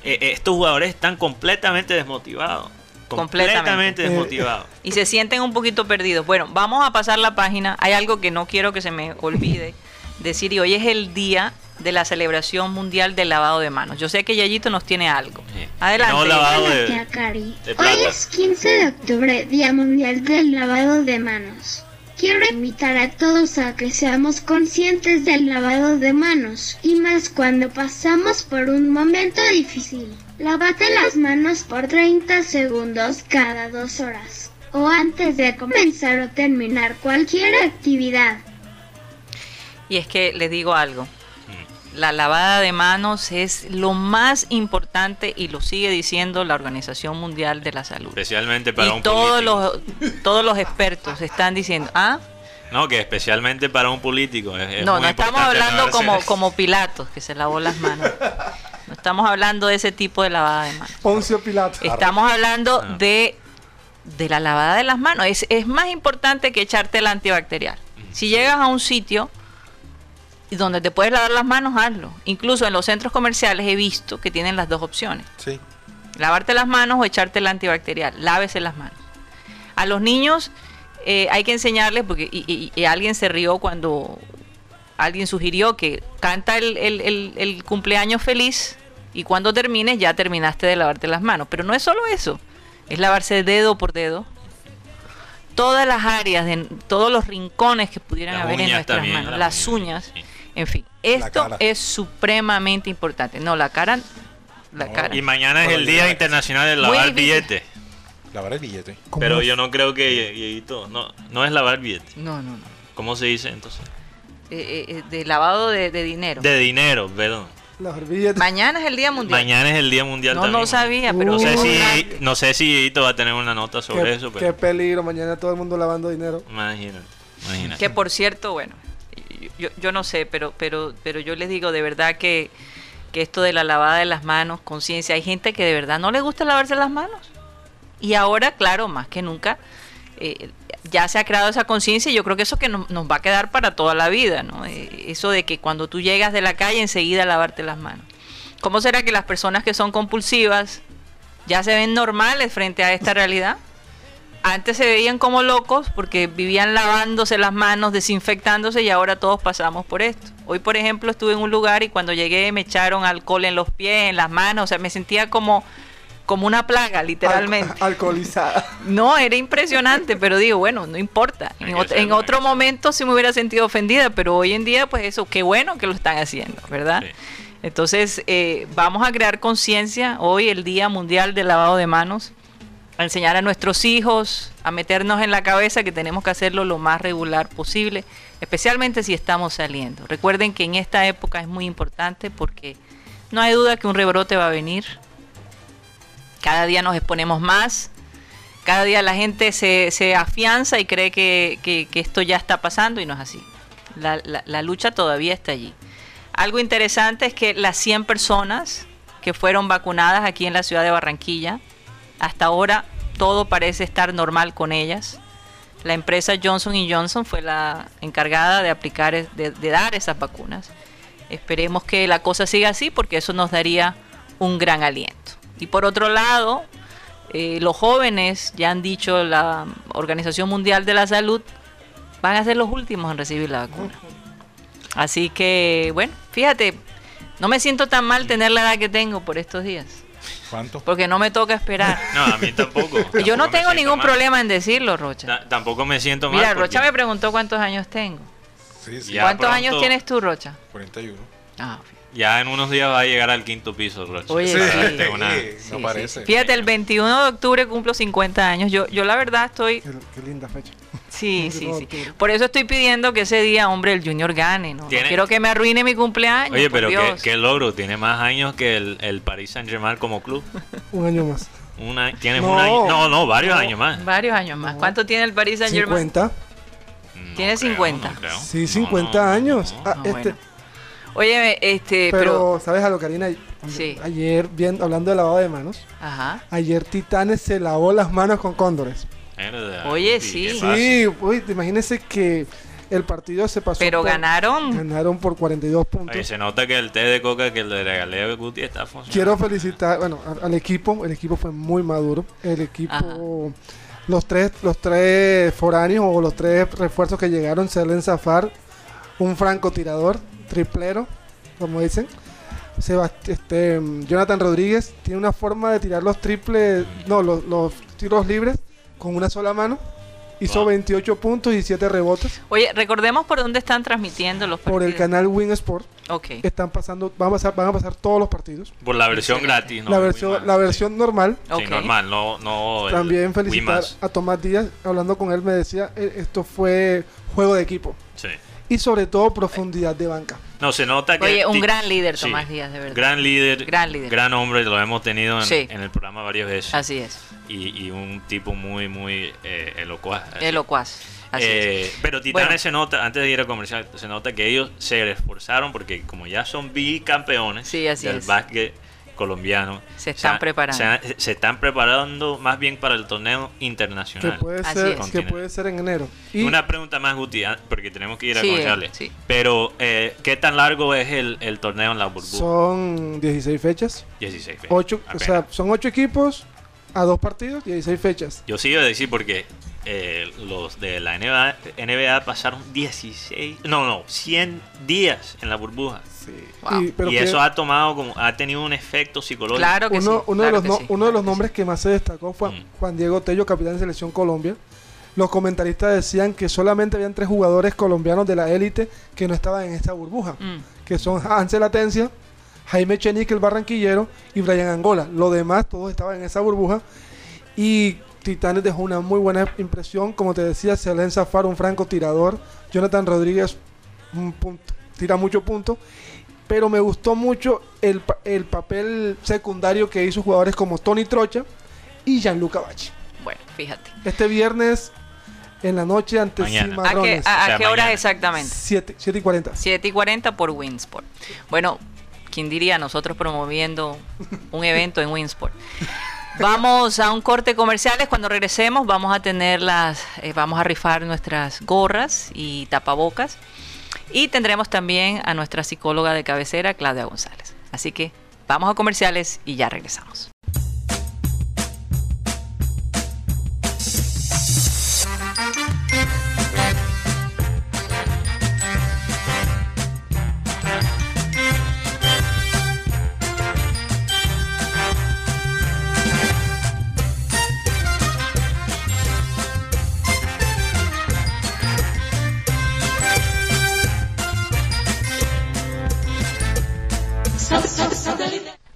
Eh, eh, estos jugadores están completamente desmotivados. Completamente. Completamente desmotivados. y se sienten un poquito perdidos. Bueno, vamos a pasar la página. Hay algo que no quiero que se me olvide decir y hoy es el día de la celebración mundial del lavado de manos. Yo sé que Yayito nos tiene algo. Sí. Adelante. No lavado de- de Hoy es 15 de octubre, Día Mundial del Lavado de Manos. Quiero invitar a todos a que seamos conscientes del lavado de manos, y más cuando pasamos por un momento difícil. Lávate las manos por 30 segundos cada dos horas, o antes de comenzar o terminar cualquier actividad. Y es que les digo algo. La lavada de manos es lo más importante y lo sigue diciendo la Organización Mundial de la Salud. Especialmente para y un todos político. los todos los expertos están diciendo, ah, No, que especialmente para un político. es- es no, muy no estamos hablando como como Pilatos que se lavó las manos. No estamos hablando de ese tipo de lavada de manos. Poncio Pilato. Estamos hablando Ah. de, de la lavada de las manos. Es, es más importante que echarte el antibacterial. Si llegas a un sitio y donde te puedes lavar las manos, hazlo. Incluso en los centros comerciales he visto que tienen las dos opciones. Sí. Lavarte las manos o echarte el antibacterial. Lávese las manos. A los niños eh, hay que enseñarles, porque y, y- y alguien se rió cuando alguien sugirió que canta el, el- el- el cumpleaños feliz y cuando termines ya terminaste de lavarte las manos. Pero no es solo eso, es lavarse dedo por dedo. Todas las áreas, de, todos los rincones que pudieran Las haber en nuestras también, manos, las las uñas, uñas, sí. En fin. Esto es supremamente importante. No, la cara, la No, cara. Y mañana es el Día. Internacional de lavar difícil. billetes. Lavar el billete. ¿Cómo Pero es? yo no creo que Dieguito, no, no es lavar billetes. No, no, no. ¿Cómo se dice entonces? Eh, eh, de lavado de, de dinero. De dinero, perdón. Las servilletas. Mañana es el Día Mundial. Mañana es el Día Mundial no, también. no sabía, pero... No sé Uh. si, no sé si Dieguito va a tener una nota sobre qué, eso, qué pero peligro. Mañana todo el mundo lavando dinero. imagínate, imagínate. Que por cierto, bueno, yo, yo- no sé, pero, pero, pero yo les digo de verdad que, que esto de la lavada de las manos, conciencia, hay gente que de verdad no le gusta lavarse las manos. Y ahora, claro, más que nunca, eh, ya se ha creado esa conciencia y yo creo que eso que nos, nos va a quedar para toda la vida, ¿no? Eh, eso de que cuando tú llegas de la calle enseguida lavarte las manos. ¿Cómo será que las personas que son compulsivas ya se ven normales frente a esta realidad? Antes se veían como locos porque vivían lavándose las manos, desinfectándose y ahora todos pasamos por esto. Hoy, por ejemplo, estuve en un lugar y cuando llegué me echaron alcohol en los pies, en las manos, o sea, me sentía como, como una plaga, literalmente. Alco- alcoholizada. No, era impresionante, pero digo, bueno, no importa. En, ot- otro momento sí me hubiera sentido ofendida, pero hoy en día, pues eso, qué bueno que lo están haciendo, ¿verdad? Sí. Entonces, eh, vamos a crear conciencia hoy, el Día Mundial del Lavado de Manos, a enseñar a nuestros hijos, a meternos en la cabeza que tenemos que hacerlo lo más regular posible, especialmente si estamos saliendo. Recuerden que en esta época es muy importante porque no hay duda que un rebrote va a venir. Cada día nos exponemos más, cada día la gente se, se afianza y cree que, que- esto ya está pasando y no es así. La, la- la lucha todavía está allí. Algo interesante es que las 100 personas que fueron vacunadas aquí en la ciudad de Barranquilla, hasta ahora todo parece estar normal con ellas. La empresa Johnson Johnson fue la encargada de aplicar, de dar esas vacunas. Esperemos que la cosa siga así porque eso nos daría un gran aliento. Y por otro lado, eh, los jóvenes, ya han dicho la Organización Mundial de la Salud, van a ser los últimos en recibir la vacuna. Así que, bueno, fíjate, No me siento tan mal tener la edad que tengo por estos días. ¿Cuánto? Porque no me toca esperar. No, a mí tampoco. Yo no tengo ningún mal. problema en decirlo, Rocha. Ta- Tampoco me siento mal. Mira, porque Rocha me preguntó cuántos años tengo. Sí, sí. Ya ¿Cuántos pronto- años tienes tú, Rocha? 41. Ah, Ya en unos días va a llegar al quinto piso, Rocha. Oye, sí. una- Sí, sí, no parece. sí. Fíjate, el 21 de octubre cumplo 50 años. Yo, yo la verdad estoy... Qué, qué linda fecha. Sí, sí, 21 de sí. Por eso estoy pidiendo que ese día, hombre, el Junior gane. No, quiero que me arruine mi cumpleaños. Oye, pero qué, logro. Tiene más años que el, el Paris Saint-Germain como club. Un año más. Una, tienes No. un año. No, no, varios No. años más. Varios años más. ¿Cuánto tiene el Paris Saint Germain? 50. No Tiene creo, 50. no creo. Sí, No, 50 no, años. no. Ah, Ah, este, bueno. Oye, este, pero, pero... ¿sabes algo, Karina? Sí. Ayer, bien, hablando de lavado de manos, Ajá. ayer Titanes se lavó las manos con Cóndores. Mierda, Oye, ¿y sí. Sí, uy, imagínense que el partido se pasó. Pero por- ganaron. Ganaron por 42 puntos. Oye, se nota que el té de coca que le regalé a Guti está funcionando. Quiero felicitar, bueno, al, al equipo. El equipo fue muy maduro. El equipo, Ajá. los tres, los tres foráneos o los tres refuerzos que llegaron, Selen Zafar, un francotirador, triplero, como dicen. Sebast- este, Jonathan Rodríguez tiene una forma de tirar los triples, no, los, los tiros libres con una sola mano. Hizo Wow. 28 puntos y 7 rebotes Oye, recordemos por dónde están transmitiendo los partidos. por el canal Win Sport. Ok. Están pasando, van a pasar, van a pasar todos los partidos. Por la versión gratis, ¿no? la versión, la sí. versión normal Sí, Ok. normal, no, no También felicitar Wimas. a Tomás Díaz, hablando con él me decía, "Eh, esto fue juego de equipo Sí. Y sobre todo profundidad de banca. No, se nota que... Oye, un gran líder, sí, Tomás Díaz, de verdad. Gran líder, Gran líder. gran hombre, lo hemos tenido en, Sí. en el programa varias veces. Así es. Y, y un tipo muy, muy eh, elocuaz. Elocuaz. Así es. Eh, pero Titanes Bueno. se nota, antes de ir a comercial, se nota que ellos se esforzaron porque como ya son bicampeones Sí, así del es. básquet colombiano, Se están ha- preparando. Se, se están preparando más bien para el torneo Que internacional. puede, Así ser, que puede ser en enero. Y Una pregunta más, Guti, ah, porque tenemos que ir a Sí, comerciales. sí. Pero, eh, ¿qué tan largo es el, el torneo en la burbuja? son 16 fechas. 16 fechas. Ocho, o apenas. sea, son 8 equipos a dos partidos, 16 fechas. Yo sí iba a decir porque eh, los de la NBA, NBA pasaron 16, no, no, 100 días en la burbuja. Sí. Wow. Y, pero y que eso ha tomado como, ha tenido un efecto psicológico. Claro que uno, sí. uno claro de los, que no- sí, uno de claro los que nombres que más se destacó fue Mm. Juan Diego Tello, capitán de selección Colombia. Los comentaristas decían que solamente habían tres jugadores colombianos de la élite que no estaban en esta burbuja. Mm. que son Ansel Atencia, Jaime Chenique, el barranquillero, y Brian Angola. Lo demás, todos estaban en esa burbuja. Y Titanes dejó una muy buena impresión. Como te decía, Selen Zafar, un francotirador. Jonathan Rodríguez, un punto, tira mucho punto. Pero me gustó mucho el, el papel secundario que hizo jugadores como Tony Trocha y Gianluca Bacci. Bueno, fíjate. Este viernes en la noche ante Mañana. ¿A qué, a- a O sea, qué hora mañana. exactamente? 7, 7 y 40. 7 y 40 por Winsport. Bueno, ¿quién diría nosotros promoviendo un evento en Winsport? Vamos a un corte comerciales. Cuando regresemos vamos a tener las, eh, vamos a rifar nuestras gorras y tapabocas. Y tendremos también a nuestra psicóloga de cabecera, Claudia González. Así que vamos a comerciales y ya regresamos.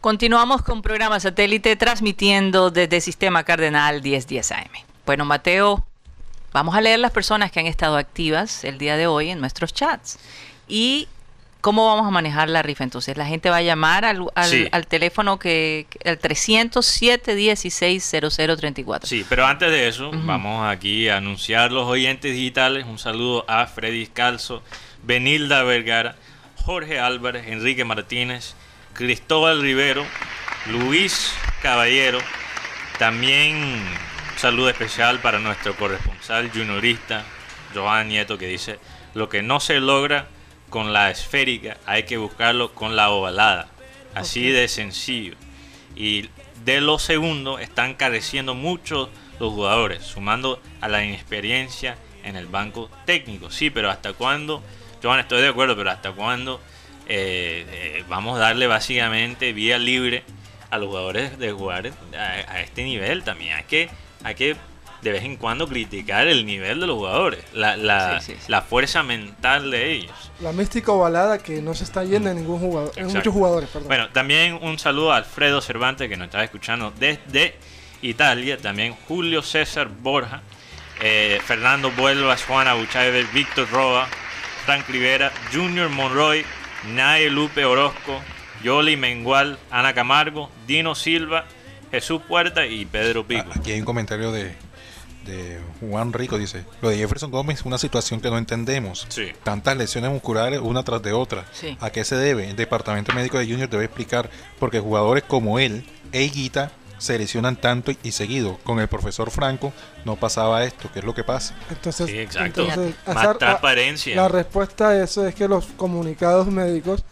Continuamos con programa satélite transmitiendo desde Sistema Cardenal 1010 AM. Bueno, Mateo, vamos a leer las personas que han estado activas el día de hoy en nuestros chats. ¿Y cómo vamos a manejar la rifa? Entonces, la gente va a llamar al, al- Sí. al teléfono que el 307 16 0034. Sí, pero antes de eso, vamos aquí a anunciar los oyentes digitales. Un saludo a Freddy Calzo, Benilda Vergara, Jorge Álvarez, Enrique Martínez, Cristóbal Rivero, Luis Caballero. También un saludo especial para nuestro corresponsal juniorista, Joan Nieto, que dice, lo que no se logra con la esférica hay que buscarlo con la ovalada. Así de sencillo. Y de los segundos están careciendo mucho los jugadores, sumando a la inexperiencia en el banco técnico. Sí, pero ¿hasta cuándo? Joan, estoy de acuerdo, pero ¿hasta cuándo eh, eh, vamos a darle básicamente vía libre a los jugadores de jugar a, a este nivel también. Hay que, hay que de vez en cuando criticar el nivel de los jugadores, la, la, Sí, sí, sí. la fuerza mental de ellos. La mística ovalada que no se está yendo en ningún jugador, en muchos jugadores, perdón. Bueno, también un saludo a Alfredo Cervantes que nos está escuchando desde Italia. También Julio César Borja, eh, Fernando Vuelvas, Juan Abuchaiber, Víctor Roa, Frank Rivera, Junior Monroy, Nae Lupe Orozco, Yoli Mengual, Ana Camargo, Dino Silva, Jesús Puerta y Pedro Pico. Aquí hay un comentario de, de Juan Rico, dice, lo de Jefferson Gómez es una situación que no entendemos. Sí. Tantas lesiones musculares una tras de otra. Sí. ¿A qué se debe? El departamento médico de Junior debe explicar porque jugadores como él e Higuita se lesionan tanto y seguido. Con el profesor Franco no pasaba esto, ¿qué es lo que pasa? Entonces, Sí, exacto. entonces, Más transparencia. La respuesta a eso es que los comunicados médicos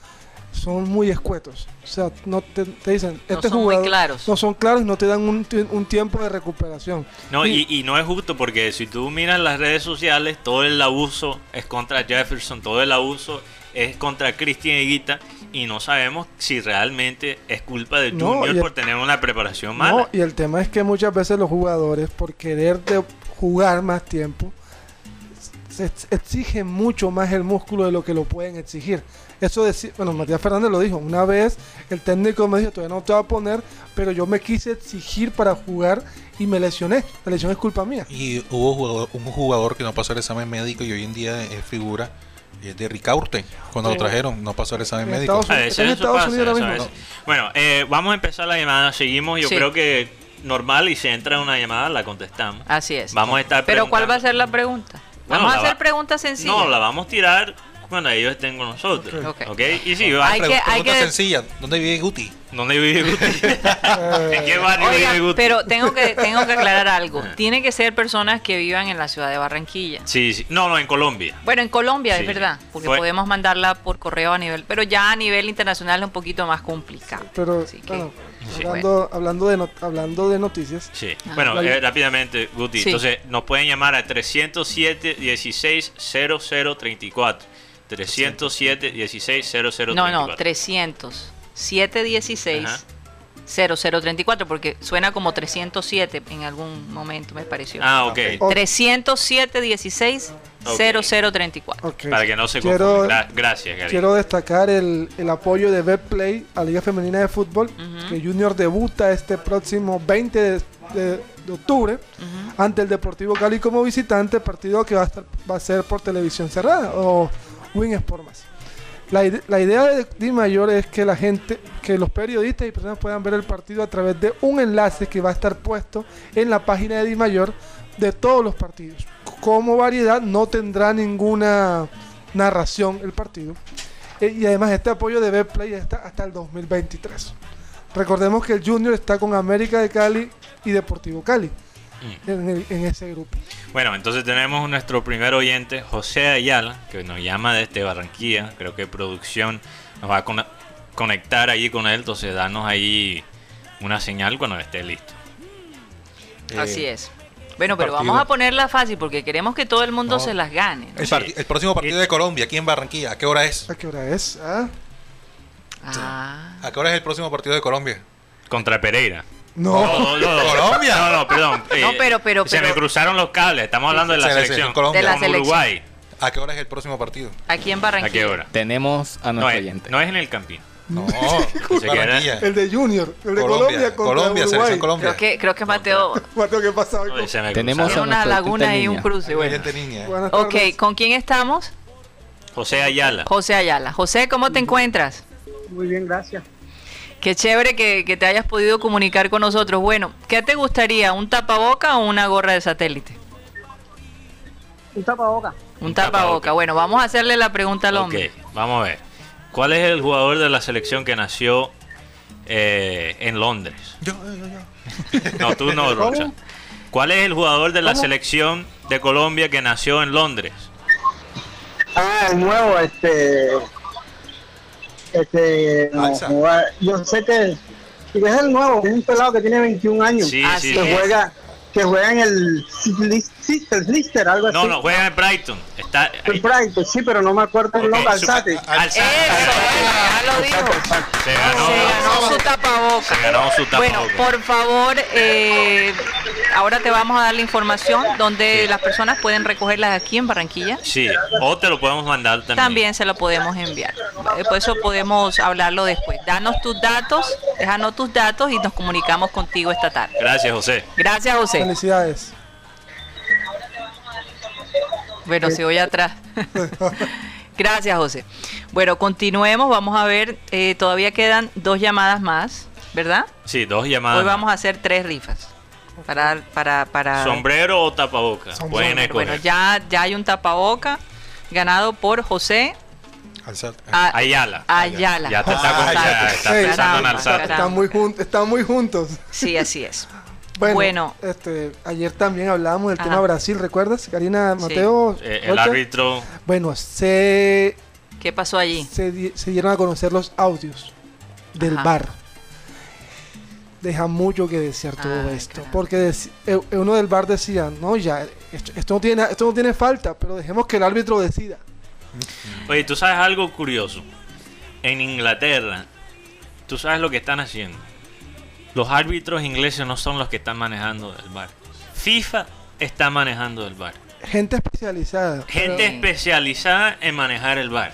son muy escuetos. O sea, no te, te dicen, No este son muy claros. no son claros y no te dan un, ti- un tiempo de recuperación. No, Y- y, y no es justo porque si tú miras las redes sociales, todo el abuso es contra Jefferson, todo el abuso es contra Christian Higuita y no sabemos si realmente es culpa de No, Junior el- por tener una preparación mala. No, y el tema es que muchas veces los jugadores, por querer de jugar más tiempo, se ex- exigen mucho más el músculo de lo que lo pueden exigir. Eso decir, bueno, Matías Fernández lo dijo, una vez el técnico me dijo, todavía no te va a poner, pero yo me quise exigir para jugar y me lesioné. La lesión es culpa mía. Y hubo jugador- un jugador que no pasó el examen médico y hoy en día es figura de Ricaurte. Cuando Sí. lo trajeron, no pasó el examen En médico. Estados Ah, Unidos- eso- en eso Estados pasa, Unidos ahora eso mismo, es. Bueno, eh, vamos a empezar la llamada, seguimos, yo Sí. creo que normal y si entra una llamada la contestamos. Así es. Vamos a estar Pero ¿cuál va a ser la pregunta? Bueno, Vamos a hacer va- preguntas sencillas. No, la vamos a tirar cuando ellos estén con nosotros. Ok. ¿Ok? Y sí, va. Hay que- hay que- sencilla, ¿dónde vive Guti? ¿Dónde vive Guti? ¿En qué barrio Oiga, vive Guti? pero tengo que, tengo que aclarar algo. Tiene que ser personas que vivan en la ciudad de Barranquilla. Sí, sí. No, no, en Colombia. Bueno, en Colombia Sí. es verdad, porque Fue- podemos mandarla por correo a nivel, pero ya a nivel internacional es un poquito más complicado. Pero Así que- bueno, Sí. hablando, hablando, de not- hablando de noticias, Sí. Ah. Bueno, eh, rápidamente, Guti. Sí. Entonces, nos pueden llamar a 307 16 0034. 307 16 0034. No, no, 300 716 Ajá. 0034 porque suena como 307 en algún momento me pareció. Ah, ok. Oh. 307 16 Ok. 0034. ok. Para que no se Quiero-. Gra- gracias, Gary. Quiero destacar el, el apoyo de Betplay a Liga Femenina de Fútbol, que Junior debuta este próximo 20 de, de- de octubre ante el Deportivo Cali como visitante, partido que va a, estar, va a ser por televisión cerrada o Win Sport más. La, ide- la idea de Di Mayor es que la gente, que los periodistas y personas puedan ver el partido a través de un enlace que va a estar puesto en la página de Di Mayor de todos los partidos. Como variedad no tendrá ninguna narración el partido. Eh, Y además este apoyo de Betplay está hasta el 2023. Recordemos que el Junior está con América de Cali y Deportivo Cali Mm. en, el- en ese grupo. Bueno, entonces tenemos nuestro primer oyente, José Ayala, que nos llama desde Barranquilla. Creo que producción nos va a con- conectar allí con él. Entonces, danos ahí una señal cuando esté listo. Así Eh, es. Bueno, pero partido. vamos a ponerla fácil porque queremos que todo el mundo No. se las gane. ¿no? El, Sí. parti- el próximo partido de Colombia, aquí en Barranquilla, ¿a qué hora es? ¿A qué hora es? Ah, Ah. ¿A qué hora es el próximo partido de Colombia? Contra Pereira. No, No, no, no. Colombia. No, no, perdón. Eh, No, pero- pero- Se me cruzaron los cables. Estamos hablando de la Se- se- selección. Colombia. De la Con selección. Uruguay. ¿A qué hora es el próximo partido? Aquí en ¿A Barranquilla. qué hora? Tenemos a No nuestro es, oyente. no es en el Campín. No, el de Junior, el de Colombia, Colombia, contra Colombia, Uruguay. selección Colombia. Creo que, creo que Mateo Mateo, ¿qué pasa hoy? Tenemos una laguna y un cruce. Bueno. Oyente niña. Ok, tardes. ¿con quién estamos? José Ayala. José Ayala. José, ¿cómo te encuentras? Muy bien, gracias. Qué chévere que, que te hayas podido comunicar con nosotros. Bueno, ¿qué te gustaría? ¿Un tapaboca o una gorra de satélite? Un tapaboca. Un, tapaboca. Bueno, vamos a hacerle la pregunta al Ok, hombre. vamos a ver. ¿Cuál es el jugador de la selección que nació eh, en Londres? Yo, yo, yo. No, tú no. Rocha. ¿Cuál es el jugador de la ¿Cómo? selección de Colombia que nació en Londres? Ah, el nuevo, este. Este. no, juega- yo sé que. que es el nuevo, un pelado que tiene 21 años. Sí, sí. que es. juega que juega en el City List. Sister, Lister, algo así. No, no, juega en Brighton. Está El Brighton, sí, pero no me acuerdo el nombre, Alzate. Al- Eso, ya lo dijo. Se ganó, Se ganó su tapaboca. se ganó su Bueno, tapaboca. por favor, eh, ahora te vamos a dar la información donde Sí. las personas pueden recogerlas aquí en Barranquilla. Sí, o te lo podemos mandar también. También se lo podemos enviar. Eh, Por eso podemos hablarlo después. Danos tus datos, déjanos tus datos y nos comunicamos contigo esta tarde. Gracias, José. Gracias, José. Felicidades. Bueno, se oye atrás. Gracias, José. Bueno, continuemos. Vamos a ver, eh, todavía quedan dos llamadas más, ¿verdad? Sí, dos llamadas. Hoy vamos a hacer tres rifas. Para, para, para. ¿Sombrero o tapaboca? Sombrero. Bueno, ya, ya hay un tapaboca ganado por José Alzate. A- Ayala. Ayala. Ya te está, Ah, con- ya. está Ey, pensando en alzar. están muy juntos. Sí, así es. Bueno, Bueno. Este, ayer también hablábamos del Ajá. tema Brasil, ¿recuerdas? Karina, Sí. Mateo. Eh, el árbitro. Bueno, se, ¿Qué pasó allí? se, di- se dieron a conocer los audios del Ajá. bar. Deja mucho que desear todo Ay, esto. caramba. Porque deci- eh, uno del bar decía, no, ya, esto, esto no tiene, esto no tiene falta, pero dejemos que el árbitro decida. Oye, tú sabes algo curioso. En Inglaterra, tú sabes lo que están haciendo. Los árbitros ingleses no son los que están manejando el bar. FIFA está manejando el bar. Gente especializada. Gente Pero- especializada en manejar el bar.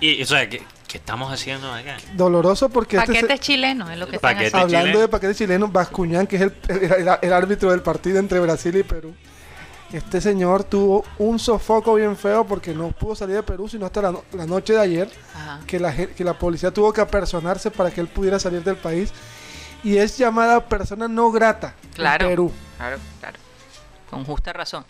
Y, o sea, ¿qué, qué estamos haciendo acá? Doloroso porque este se- Paquetes chilenos es lo que están haciendo. Hablando chileno. de paquete chileno, Bascuñán, que es el, el- el árbitro del partido entre Brasil y Perú. Este señor tuvo un sofoco bien feo porque no pudo salir de Perú, sino hasta la, no- la noche de ayer, Ajá. que la, que la policía tuvo que apersonarse para que él pudiera salir del país. Y es llamada persona no grata Claro. en Perú. Claro, claro. Con justa razón.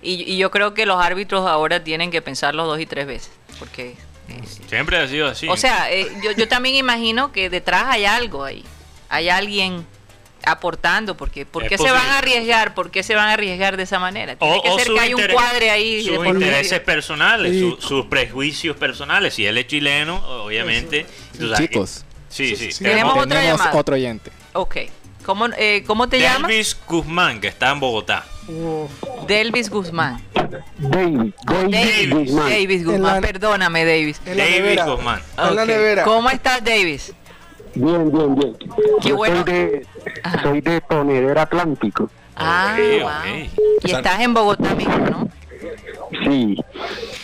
Y, y yo creo que los árbitros ahora tienen que pensarlo dos y tres veces. Porque. eh, Siempre ha sido así. O sea, eh, yo, yo también imagino que detrás hay algo ahí. Hay alguien aportando. Porque, ¿Por Es qué se van a arriesgar? ¿Por qué se van a arriesgar de esa manera? Tiene que ser sus que hay un cuadre ahí. de Sus intereses personales, su- sus prejuicios personales. Si él es chileno, obviamente. tú sabes que- Chicos, Sí, sí. Sí, sí. Tenemos otra tenemos llamada. otro oyente. Ok. ¿Cómo, eh, ¿cómo te llamas? Delvis Guzmán, que está en Bogotá. Delvis Guzmán. David, David Davis Guzmán. Davis Guzmán, la- perdóname, Davis. nevera. Guzmán. ¿Cómo estás, Davis? Bien, bien, bien. Qué Yo bueno. Soy de, Ajá. soy de Tonedero Atlántico. Ah, Ok, wow. ok. Y estás en Bogotá mismo, ¿no? Sí,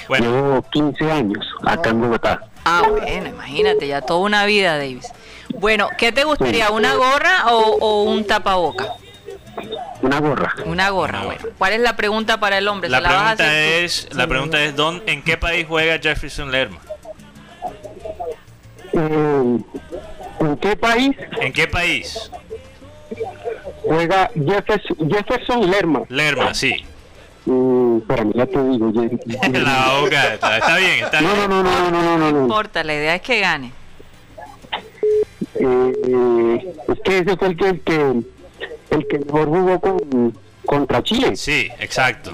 Bueno, llevo 15 años acá en Bogotá. Ah, bueno, imagínate, ya toda una vida, Davis. Bueno, ¿qué te gustaría, una gorra o, o un tapaboca? Una gorra. Una gorra, Una bueno. gorra. ¿Cuál es la pregunta para el hombre? la ¿Se la vas a pregunta tú? es, la pregunta es ¿dónde, ¿en qué país juega Jefferson Lerma? Eh, ¿En qué país ¿En qué país? juega Jefferson, Jefferson Lerma? Lerma, sí. Mm, espérame, ya te digo. ya- La boca, está, está bien, está No, bien. no, no, no, no, no, no, No no. importa, la idea es que gane. Eh, eh, es que ese fue el que, el que, el que mejor jugó con, contra Chile. Sí, exacto.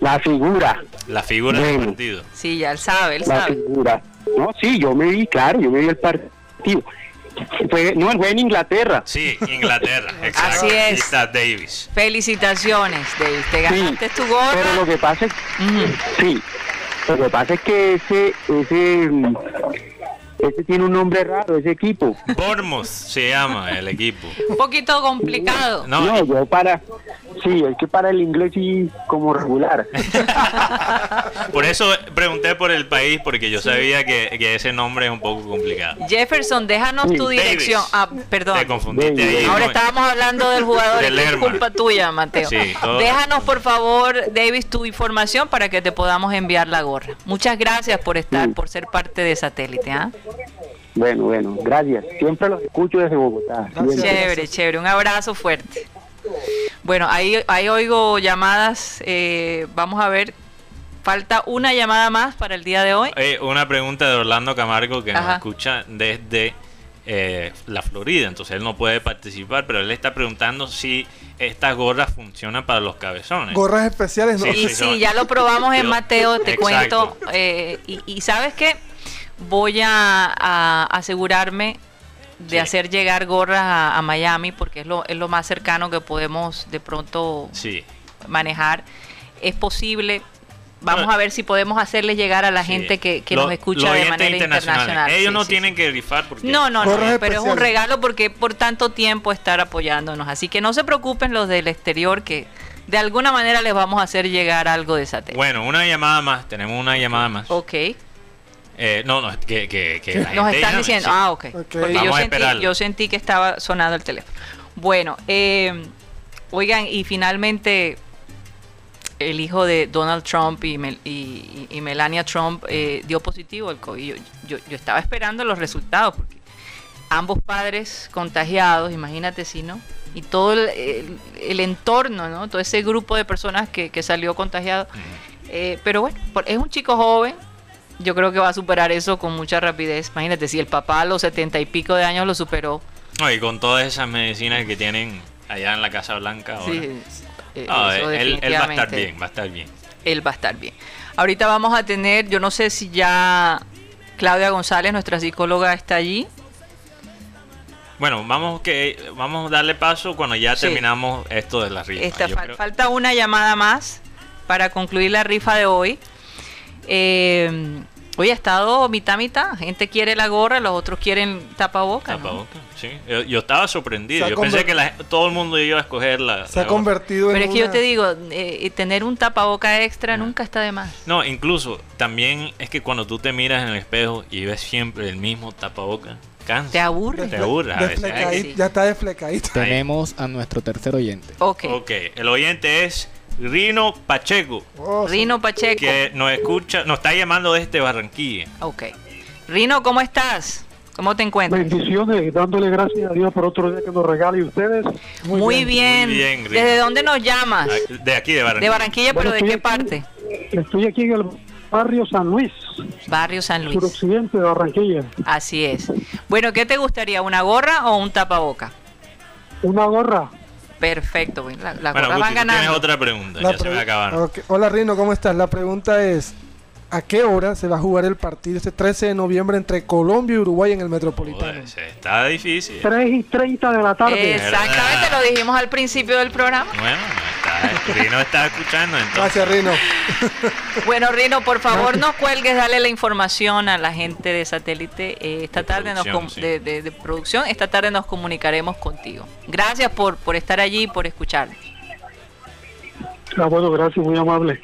La figura, La figura del Bueno. partido. Sí, ya él sabe, él la sabe. figura. No, sí, yo me vi, claro, yo me vi el partido. Fue, no, fue en Inglaterra. Sí, Inglaterra, exacto. Así es. Está Davis. Felicitaciones, Davis. Te ganaste tu Pero gorra. lo que pasa es, sí, lo que pasa es que ese, ese, mm, ese tiene un nombre raro, ese equipo. Bournemouth se llama el equipo. Un poquito complicado. No, No, yo para, sí, es que para el inglés sí como regular. por eso pregunté por el país, porque yo sabía que, que ese nombre es un poco complicado. Jefferson, déjanos tu Davis. dirección. Ah, perdón. Te confundiste Davis. ahí. Ahora ¿no? estábamos hablando del jugador, De es culpa tuya, Mateo. Sí, Déjanos, por favor, Davis, tu información para que te podamos enviar la gorra. Muchas gracias por estar, Sí. por ser parte de Satélite. ¿ah? Bueno, bueno, gracias. Siempre los escucho desde Bogotá. Gracias. Chévere, chévere. Un abrazo fuerte. Bueno, ahí, ahí oigo llamadas. eh, vamos a ver. Falta una llamada más para el día de hoy. Eh, una pregunta de Orlando Camargo que nos Ajá. escucha desde eh, la Florida, entonces él no puede participar, pero él está preguntando si estas gorras funcionan para los cabezones. Gorras especiales, ¿no? Sí, Y sí, ya lo probamos en Mateo, te Exacto. cuento. eh, y, y sabes qué, voy a, a asegurarme de Sí. hacer llegar gorras a, a Miami porque es lo, es lo más cercano que podemos de pronto Sí. manejar. Es posible. Vamos a ver si podemos hacerles llegar a la sí. gente que, que Lo- nos escucha de manera internacional. Ellos Sí, no sí, tienen sí. que rifar porque No, no, no, pero es un regalo porque por tanto tiempo estar apoyándonos. Así que no se preocupen los del exterior que de alguna manera les vamos a hacer llegar algo de satélite. Bueno, una llamada más. Tenemos una llamada más. Ok, Eh, no, no, que, que, que la nos gente están llame, diciendo, sí. ah, ok. Ok. Porque Vamos yo a sentí, yo sentí que estaba sonando el teléfono. Bueno, eh, oigan, y finalmente el hijo de Donald Trump y, Mel- y- y- y Melania Trump eh, dio positivo al COVID. Yo, yo- yo estaba esperando los resultados porque ambos padres contagiados, imagínate si no, y todo el, el- el entorno, ¿no? Todo ese grupo de personas que, que salió contagiado. Eh, pero bueno, es un chico joven. Yo creo que va a superar eso con mucha rapidez. Imagínate, si el papá a los setenta y pico de años lo superó. No, y con todas esas medicinas que tienen allá en la Casa Blanca ahora. Sí, No, eso él, él va a estar bien, va a estar bien. Él va a estar bien. Ahorita vamos a tener, yo no sé si ya Claudia González, nuestra psicóloga, está allí. Bueno, vamos que vamos a darle paso cuando ya Sí. terminamos esto de la rifa. Esta, fal- creo- Falta una llamada más para concluir la rifa de hoy. Eh, hoy ha estado mitad mitad. Gente quiere la gorra, los otros quieren tapabocas. ¿no? Tapabocas, sí. Yo, yo estaba sorprendido. Yo pensé que la- todo el mundo iba a escoger la. Se ha convertido en Pero es que yo te digo, eh, tener un tapaboca extra nunca está de más. No, incluso también es que cuando tú te miras en el espejo y ves siempre el mismo tapaboca, cansa. ¿Te aburre? Te aburre a veces. Desflecadito, Sí. Ya está desflecadito. Tenemos a nuestro tercer oyente. Ok. Ok, el oyente es Rino Pacheco, Oh. Rino Pacheco. que nos escucha, nos está llamando desde Barranquilla. Ok. Rino, ¿cómo estás? ¿Cómo te encuentras? Bendiciones, dándole gracias a Dios por otro día que nos regale ustedes. Muy, bien. Muy bien, Rino. ¿Desde dónde nos llamas? De aquí, de Barranquilla. De Barranquilla, pero ¿de estoy qué aquí. parte? Estoy aquí en el barrio San Luis, Barrio San Luis. suroccidente de Barranquilla. Así es. Bueno, ¿qué te gustaría? ¿Una gorra o un tapaboca? Una gorra. Perfecto, bueno, la- las Bueno, van tienes otra pregunta, La ya se me acabaron. Ok. Hola Rino, ¿cómo estás? La pregunta es, ¿a qué hora se va a jugar el partido este 13 de noviembre entre Colombia y Uruguay en el Metropolitano? Joder, está difícil. 3 y 30 de la tarde. Exactamente, lo dijimos al principio del programa. Bueno, Rino está escuchando entonces. Gracias Rino. Bueno, Rino, por favor, no cuelgues, dale la información a la gente de satélite. Eh, esta De tarde nos sí. de, de- de producción, esta tarde nos comunicaremos contigo. Gracias por, por estar allí y por escucharnos. Ah, bueno, gracias, muy amable.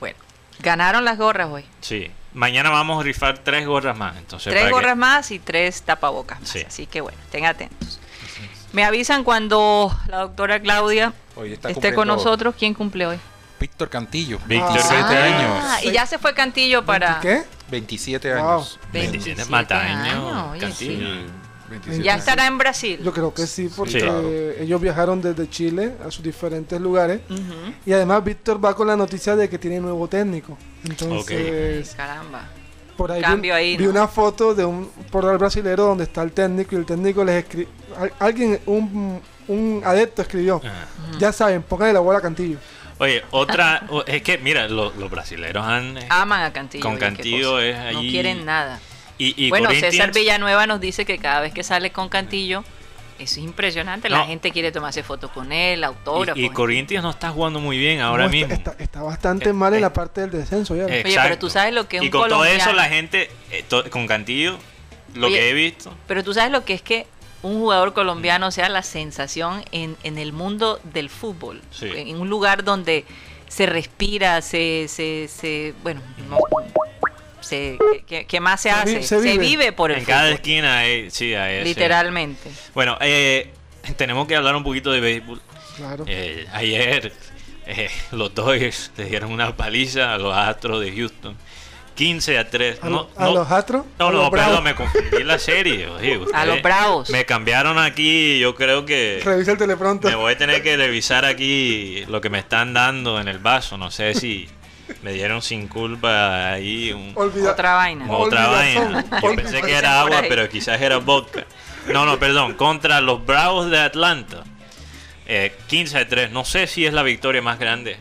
Bueno, ganaron las gorras hoy. Sí. Mañana vamos a rifar tres gorras más. Entonces, Tres para que- gorras más y tres tapabocas más. Sí. Así que bueno, estén atentos. Me avisan cuando la doctora Claudia Hoy está esté con nosotros. ¿Quién cumple hoy? Víctor Cantillo. Víctor, Ah. 27 Ah, años. y ya se fue Cantillo para... ¿Qué? 27 Wow. años. 27 27 mataños, años, oye, Cantillo. sí. 27 Ya estará en Brasil. Yo creo que sí, porque Sí. Claro. ellos viajaron desde Chile a sus diferentes lugares. Y además Víctor va con la noticia de que tiene nuevo técnico. Entonces, Caramba. por ahí Cambio vi, ahí, vi una foto de un portal brasilero donde está el técnico y el técnico les escribe... Alguien, un, un adepto escribió, Ah. ya saben, pónganle la bola a Cantillo. Oye, otra. o- es que, mira, lo- los brasileros han. eh, Aman a Cantillo. Con Cantillo es No allí- quieren nada. y, y bueno, Corinthians- César Villanueva nos dice que cada vez que sale con Cantillo, eso es impresionante. La No. gente quiere tomarse fotos con él, autógrafos. Y, y Corinthians no está jugando muy bien ahora No, está- mismo. Está, está bastante Eh, mal en eh, la parte del descenso ya. Oye, pero tú sabes lo que es Y un con todo eso, la gente. eh, to- con Cantillo, lo Oye, que he visto. Pero tú sabes lo que es que un jugador colombiano sea la sensación en, en el mundo del fútbol. Sí. En un lugar donde se respira, se, se, se bueno, no, se, que, que más se Se hace, se se vive. vive. por el En cada esquina hay. Sí, hay ese- literalmente. Bueno, eh, tenemos que hablar un poquito de béisbol. Claro. Eh, ayer eh, los Dodgers le dieron una paliza a los Astros de Houston. 15 a 3. a, no, lo- a no, los Astros. no, no, perdón, me confundí la serie. Oye, A los Bravos. Me cambiaron aquí. Yo creo que Revisa el teleprompter. me voy a tener que revisar aquí lo que me están dando en el vaso. No sé si me dieron sin culpa ahí un, Olvida- Otra vaina. otra Olvidazón. vaina. Yo pensé que era agua, pero quizás era vodka. No, no, perdón. Contra los Bravos de Atlanta. Eh, 15 a 3. No sé si es la victoria más grande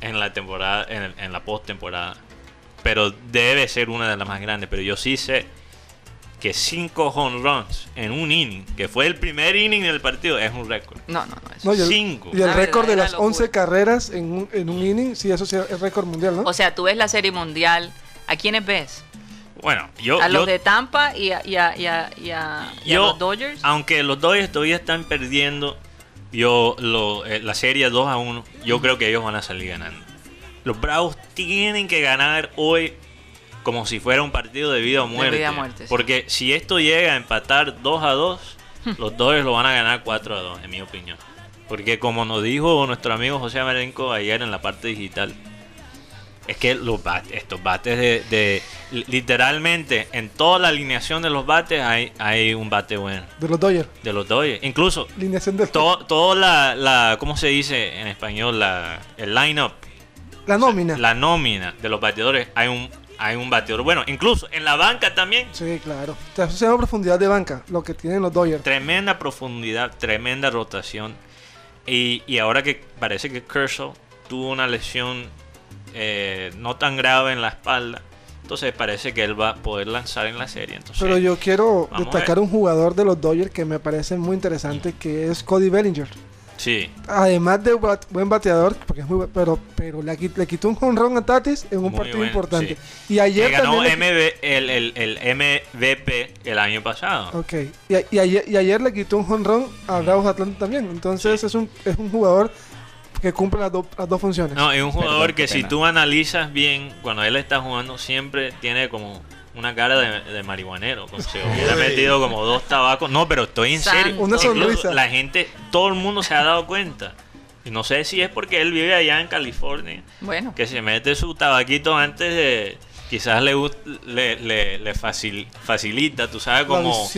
en la temporada, en, en la postemporada. Pero debe ser una de las más grandes. Pero yo sí sé que cinco home runs en un inning, que fue el primer inning del partido, es un récord. No, no, no. eso- No, y el, Cinco. y el Una récord de las locura. 11 carreras en un, en un inning, sí, eso sí es récord mundial, ¿no? O sea, tú ves la serie mundial. ¿A quiénes ves? Bueno, yo, a los yo, de Tampa y a, y a- y a- y a- y a yo- los Dodgers. aunque los Dodgers todavía están perdiendo, yo lo, eh, la serie 2 a 1, yo creo que ellos van a salir ganando. Los Bravos tienen que ganar hoy como si fuera un partido de vida o De muerte. vida o muerte, sí. Porque si esto llega a empatar 2 a 2, los Dodgers lo van a ganar 4 a 2, en mi opinión. Porque como nos dijo nuestro amigo José Amarenco ayer en la parte digital, es que los bates, estos bates de, de- literalmente en toda la alineación de los bates hay, hay un bate bueno De los Dodgers. de los Dodgers. Incluso Alineación de todo, todo la, la, ¿cómo se dice en español? La, el line-up, La nómina. la nómina de los bateadores, hay un, hay un bateador. Bueno, incluso en la banca también, Sí, claro. O sea, Eso se llama profundidad de banca, lo que tienen los Dodgers. tremenda profundidad, tremenda rotación. Y, y ahora que parece que Kershaw tuvo una lesión eh, no tan grave en la espalda, entonces parece que él va a poder lanzar en la serie. Entonces, Pero yo quiero destacar un jugador de los Dodgers que me parece muy interesante, que es Cody Bellinger. Sí, Además de bat- buen bateador, porque es muy pero, pero le, qui- le quitó un jonrón a Tatis en un Muy partido importante. sí. Y ayer que ganó también le- MV el, el, el MVP el año pasado. Ok, y, ayer, y ayer le quitó un jonrón a Bravos de Atlanta también. Entonces es, un, es un jugador que cumple las, do- las dos funciones. No, es un jugador Perdón, que si tú analizas bien, cuando él está jugando, siempre tiene como una cara de, de marihuanero, como si hubiera metido como dos tabacos. No, pero estoy en Santo. serio. Una sonrisa. La gente, todo el mundo se ha dado cuenta. Y no sé si es porque él vive allá en California, Bueno, que se mete su tabaquito antes de... Quizás le, le, le, le facil- facilita, tú sabes, como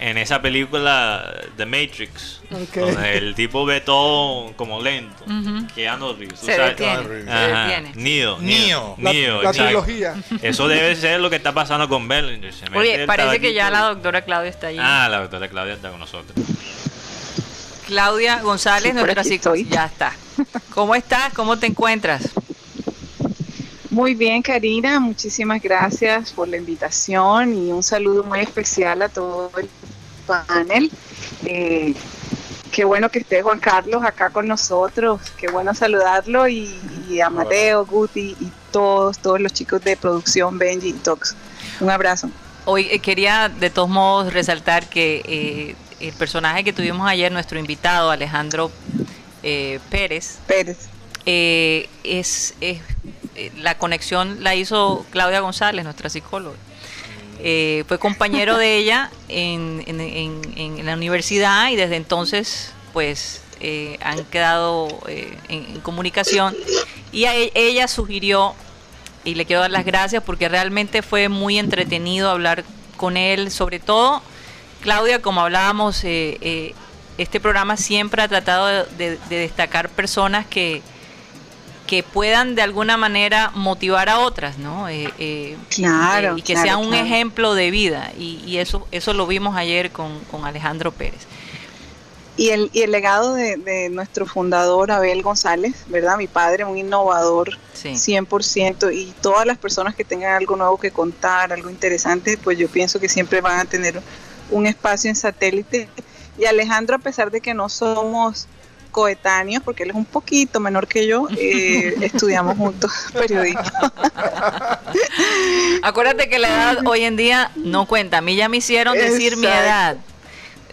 en esa película The Matrix, donde el tipo ve todo como lento. Ujú. Keanu Reeves, tú se sabes. detiene. Se Ajá, detiene. Neo, Neo. La, Neo, la exacto. trilogía. Eso debe ser lo que está pasando con Bellinger. se Oye, parece que ya la doctora Claudia está allí. Ah, la doctora Claudia está con nosotros. Claudia González, Sí, nuestra psicóloga. Ya está. ¿Cómo estás? ¿Cómo te encuentras? Muy bien, Karina, muchísimas gracias por la invitación y un saludo muy especial a todo el panel. Eh, qué bueno que esté Juan Carlos acá con nosotros, qué bueno saludarlo y, y a Mateo, Guti y todos, todos los chicos de producción, Benji y Tox. Un abrazo. Hoy eh, quería de todos modos resaltar que eh, el personaje que tuvimos ayer, nuestro invitado Alejandro eh, Pérez, Pérez. eh, es, es- la conexión la hizo Claudia González, nuestra psicóloga. Eh, fue compañero de ella en, la universidad y desde entonces pues eh, han quedado eh, en, comunicación y e- ella sugirió y le quiero dar las gracias porque realmente fue muy entretenido hablar con él, sobre todo Claudia, como hablábamos, eh, eh, este programa siempre ha tratado de destacar personas que, que puedan de alguna manera motivar a otras, ¿no? Eh, eh, Claro, eh, y que claro, sea un claro. ejemplo de vida. Y, y eso, eso lo vimos ayer con, con Alejandro Pérez. Y el, y el legado de, de nuestro fundador Abel González, ¿verdad? Mi padre, un innovador Sí. 100% y todas las personas que tengan algo nuevo que contar, algo interesante, pues yo pienso que siempre van a tener un espacio en satélite. Y Alejandro, a pesar de que no somos coetáneos, porque él es un poquito menor que yo, eh, estudiamos juntos periodismo. Acuérdate que la edad hoy en día no cuenta. A mí ya me hicieron decir mi edad.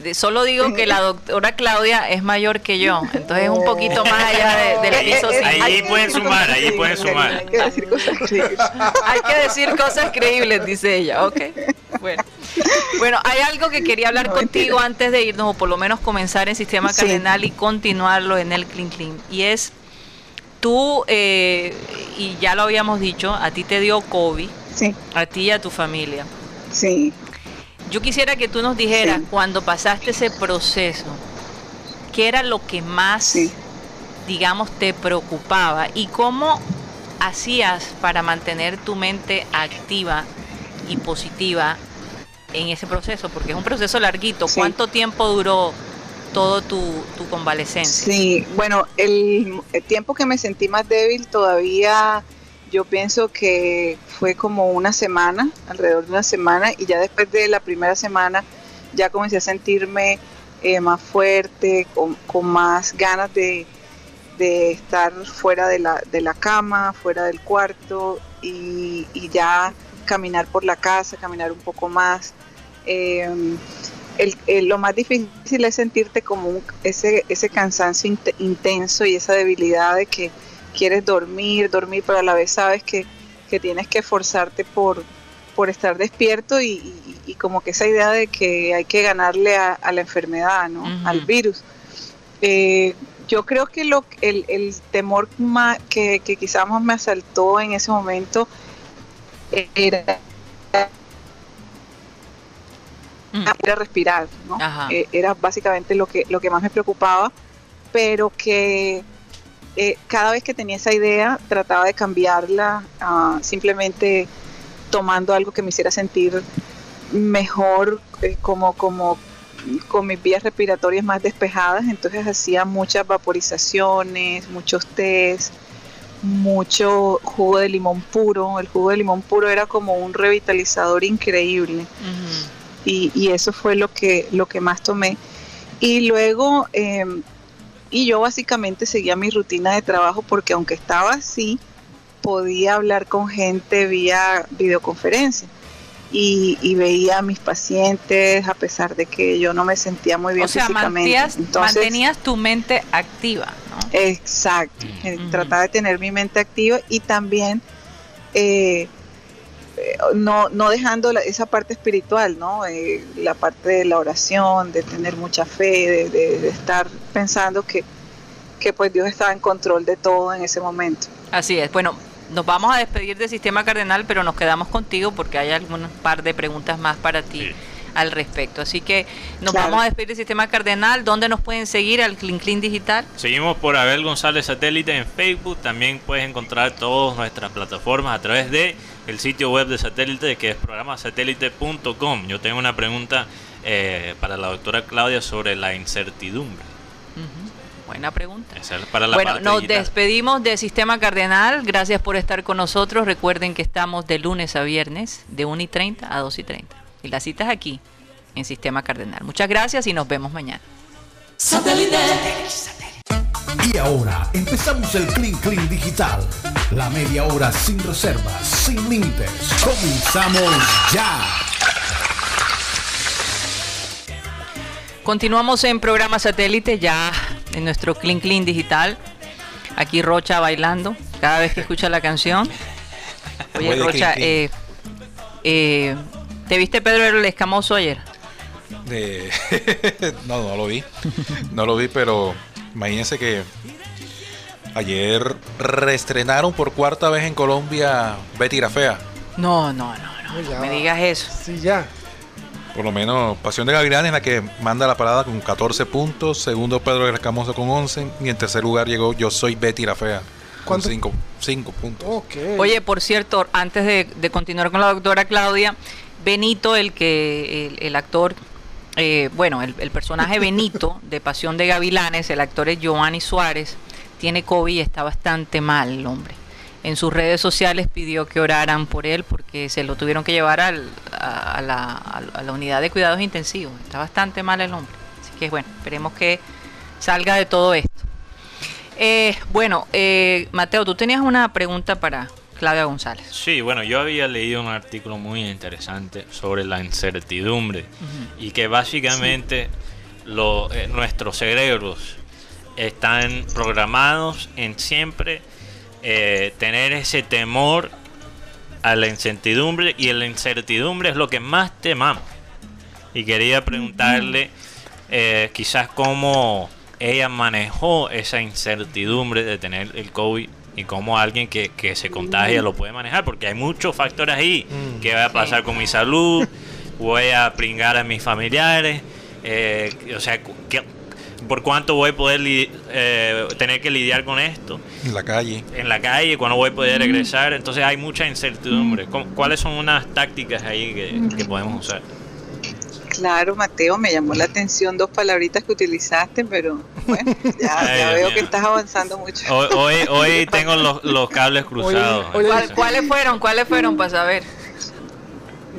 De- Solo digo que la doctora Claudia es mayor que yo, entonces es un poquito más allá de- del piso Eh, eh, cinco. hay Ahí pueden sumar, ahí pueden sumar. Hay que decir cosas creíbles. Hay que decir cosas creíbles, dice ella. Ok, bueno. Bueno, hay algo que quería hablar No, contigo mentira. antes de irnos, o por lo menos comenzar en sistema Sí. cardenal y continuarlo en el Clean Clean. Y es, tú, eh, y ya lo habíamos dicho, a ti te dio COVID, Sí, a ti y a tu familia. sí. Yo quisiera que tú nos dijeras, Sí. cuando pasaste ese proceso, ¿qué era lo que más, Sí. digamos, te preocupaba? ¿Y cómo hacías para mantener tu mente activa y positiva en ese proceso? Porque es un proceso larguito. Sí. ¿Cuánto tiempo duró todo tu, tu convalecencia? Sí, bueno, el, el tiempo que me sentí más débil todavía yo pienso que fue como una semana, alrededor de una semana, y ya después de la primera semana ya comencé a sentirme eh, más fuerte, con, con más ganas de, de estar fuera de la, de la cama, fuera del cuarto y, y ya caminar por la casa, caminar un poco más. Eh, el- lo más difícil es sentirte como ese, ese cansancio int- intenso y esa debilidad de que quieres dormir, dormir, pero a la vez sabes que, que tienes que esforzarte por, por estar despierto y, y- y como que esa idea de que hay que ganarle a, a la enfermedad, ¿no? Al virus. Eh, yo creo que lo, el, el temor más que, que quizás más me asaltó en ese momento era, Mm. era respirar, ¿no? Ajá. Eh, era básicamente lo que, lo que más me preocupaba, pero que eh, cada vez que tenía esa idea trataba de cambiarla ah, simplemente tomando algo que me hiciera sentir mejor, eh, como, como con mis vías respiratorias más despejadas, entonces hacía muchas vaporizaciones, muchos tés, mucho jugo de limón puro. El jugo de limón puro era como un revitalizador increíble y, y eso fue lo que, lo que más tomé. Y luego, eh, y yo básicamente seguía mi rutina de trabajo porque aunque estaba así, podía hablar con gente vía videoconferencia. Y, y veía a mis pacientes a pesar de que yo no me sentía muy bien O sea, físicamente. mantenías, Entonces, mantenías tu mente activa, ¿no? Exacto, trataba de tener mi mente activa y también eh, no, no dejando la- esa parte espiritual, ¿no? Eh, la parte de la oración, de tener mucha fe, de, de- de estar pensando que, que pues Dios estaba en control de todo en ese momento. Así es. Bueno, nos vamos a despedir del sistema cardenal, pero nos quedamos contigo porque hay algún par de preguntas más para ti Sí. al respecto. Así que nos Claro. vamos a despedir del sistema cardenal. ¿Dónde nos pueden seguir al Clean Clean Digital? Seguimos por Abel González Satélite en Facebook. También puedes encontrar todas nuestras plataformas a través de el sitio web de Satélite que es programasatélite.com. Yo tengo una pregunta eh, para la doctora Claudia sobre la incertidumbre. Buena pregunta. Esa es para la Bueno, parte nos digital. despedimos del Sistema Cardenal. Gracias por estar con nosotros. Recuerden que estamos de lunes a viernes, de 1 y 30 a 2 y 30. Y la cita es aquí, en Sistema Cardenal. Muchas gracias y nos vemos mañana. Y ahora empezamos el Clean Clean Digital. La media hora sin reservas, sin límites. Comenzamos ya. Continuamos en programa satélite ya en nuestro Clean Clean Digital. Aquí Rocha bailando cada vez que escucha la canción. Oye, Rocha, clean, eh, eh, ¿te viste Pedro el Escamoso ayer? De... no, no lo vi. No lo vi, pero imagínense que ayer reestrenaron por cuarta vez en Colombia Betty la Fea. No, no, no, no, no me digas eso. Sí, ya. Por lo menos Pasión de Gavilanes la que manda la parada con 14 puntos. Segundo Pedro Escamoso con 11. Y en tercer lugar llegó Yo Soy Betty la Fea. Con ¿Cuánto? 5 cinco puntos. Ok. Oye, por cierto, antes de, de continuar con la doctora Claudia, Benito, el que el, el actor, eh, bueno, el, personaje Benito de Pasión de Gavilanes, el actor es Giovanni Suárez, tiene COVID y está bastante mal el hombre. En sus redes sociales pidió que oraran por él porque se lo tuvieron que llevar al- a, a la, a la unidad de cuidados intensivos. Está bastante mal el hombre. Así que bueno, esperemos que salga de todo esto. Eh, bueno, eh, Mateo, tú tenías una pregunta para Claudia González. Sí, bueno, yo había leído un artículo muy interesante sobre la incertidumbre y que básicamente lo- eh, nuestros cerebros están programados en siempre eh, tener ese temor a la incertidumbre y la incertidumbre es lo que más temamos. Y quería preguntarle eh, quizás cómo ella manejó esa incertidumbre de tener el COVID y cómo alguien que, que se contagia lo puede manejar, porque hay muchos factores ahí. Mm. ¿Qué va a pasar con mi salud? ¿Voy a pringar a mis familiares? Eh, o sea, ¿qué- ¿por cuánto voy a poder eh, tener que lidiar con esto? En la calle. en la calle, cuándo voy a poder regresar. Entonces hay mucha incertidumbre. ¿Cómo- ¿Cuáles son unas tácticas ahí que, que podemos usar? Claro, Mateo, me llamó la atención dos palabritas que utilizaste, pero bueno, ya, ya veo que estás avanzando mucho. Hoy, hoy, hoy tengo los, los cables cruzados. ¿Cuáles fueron? ¿Cuáles fueron para saber?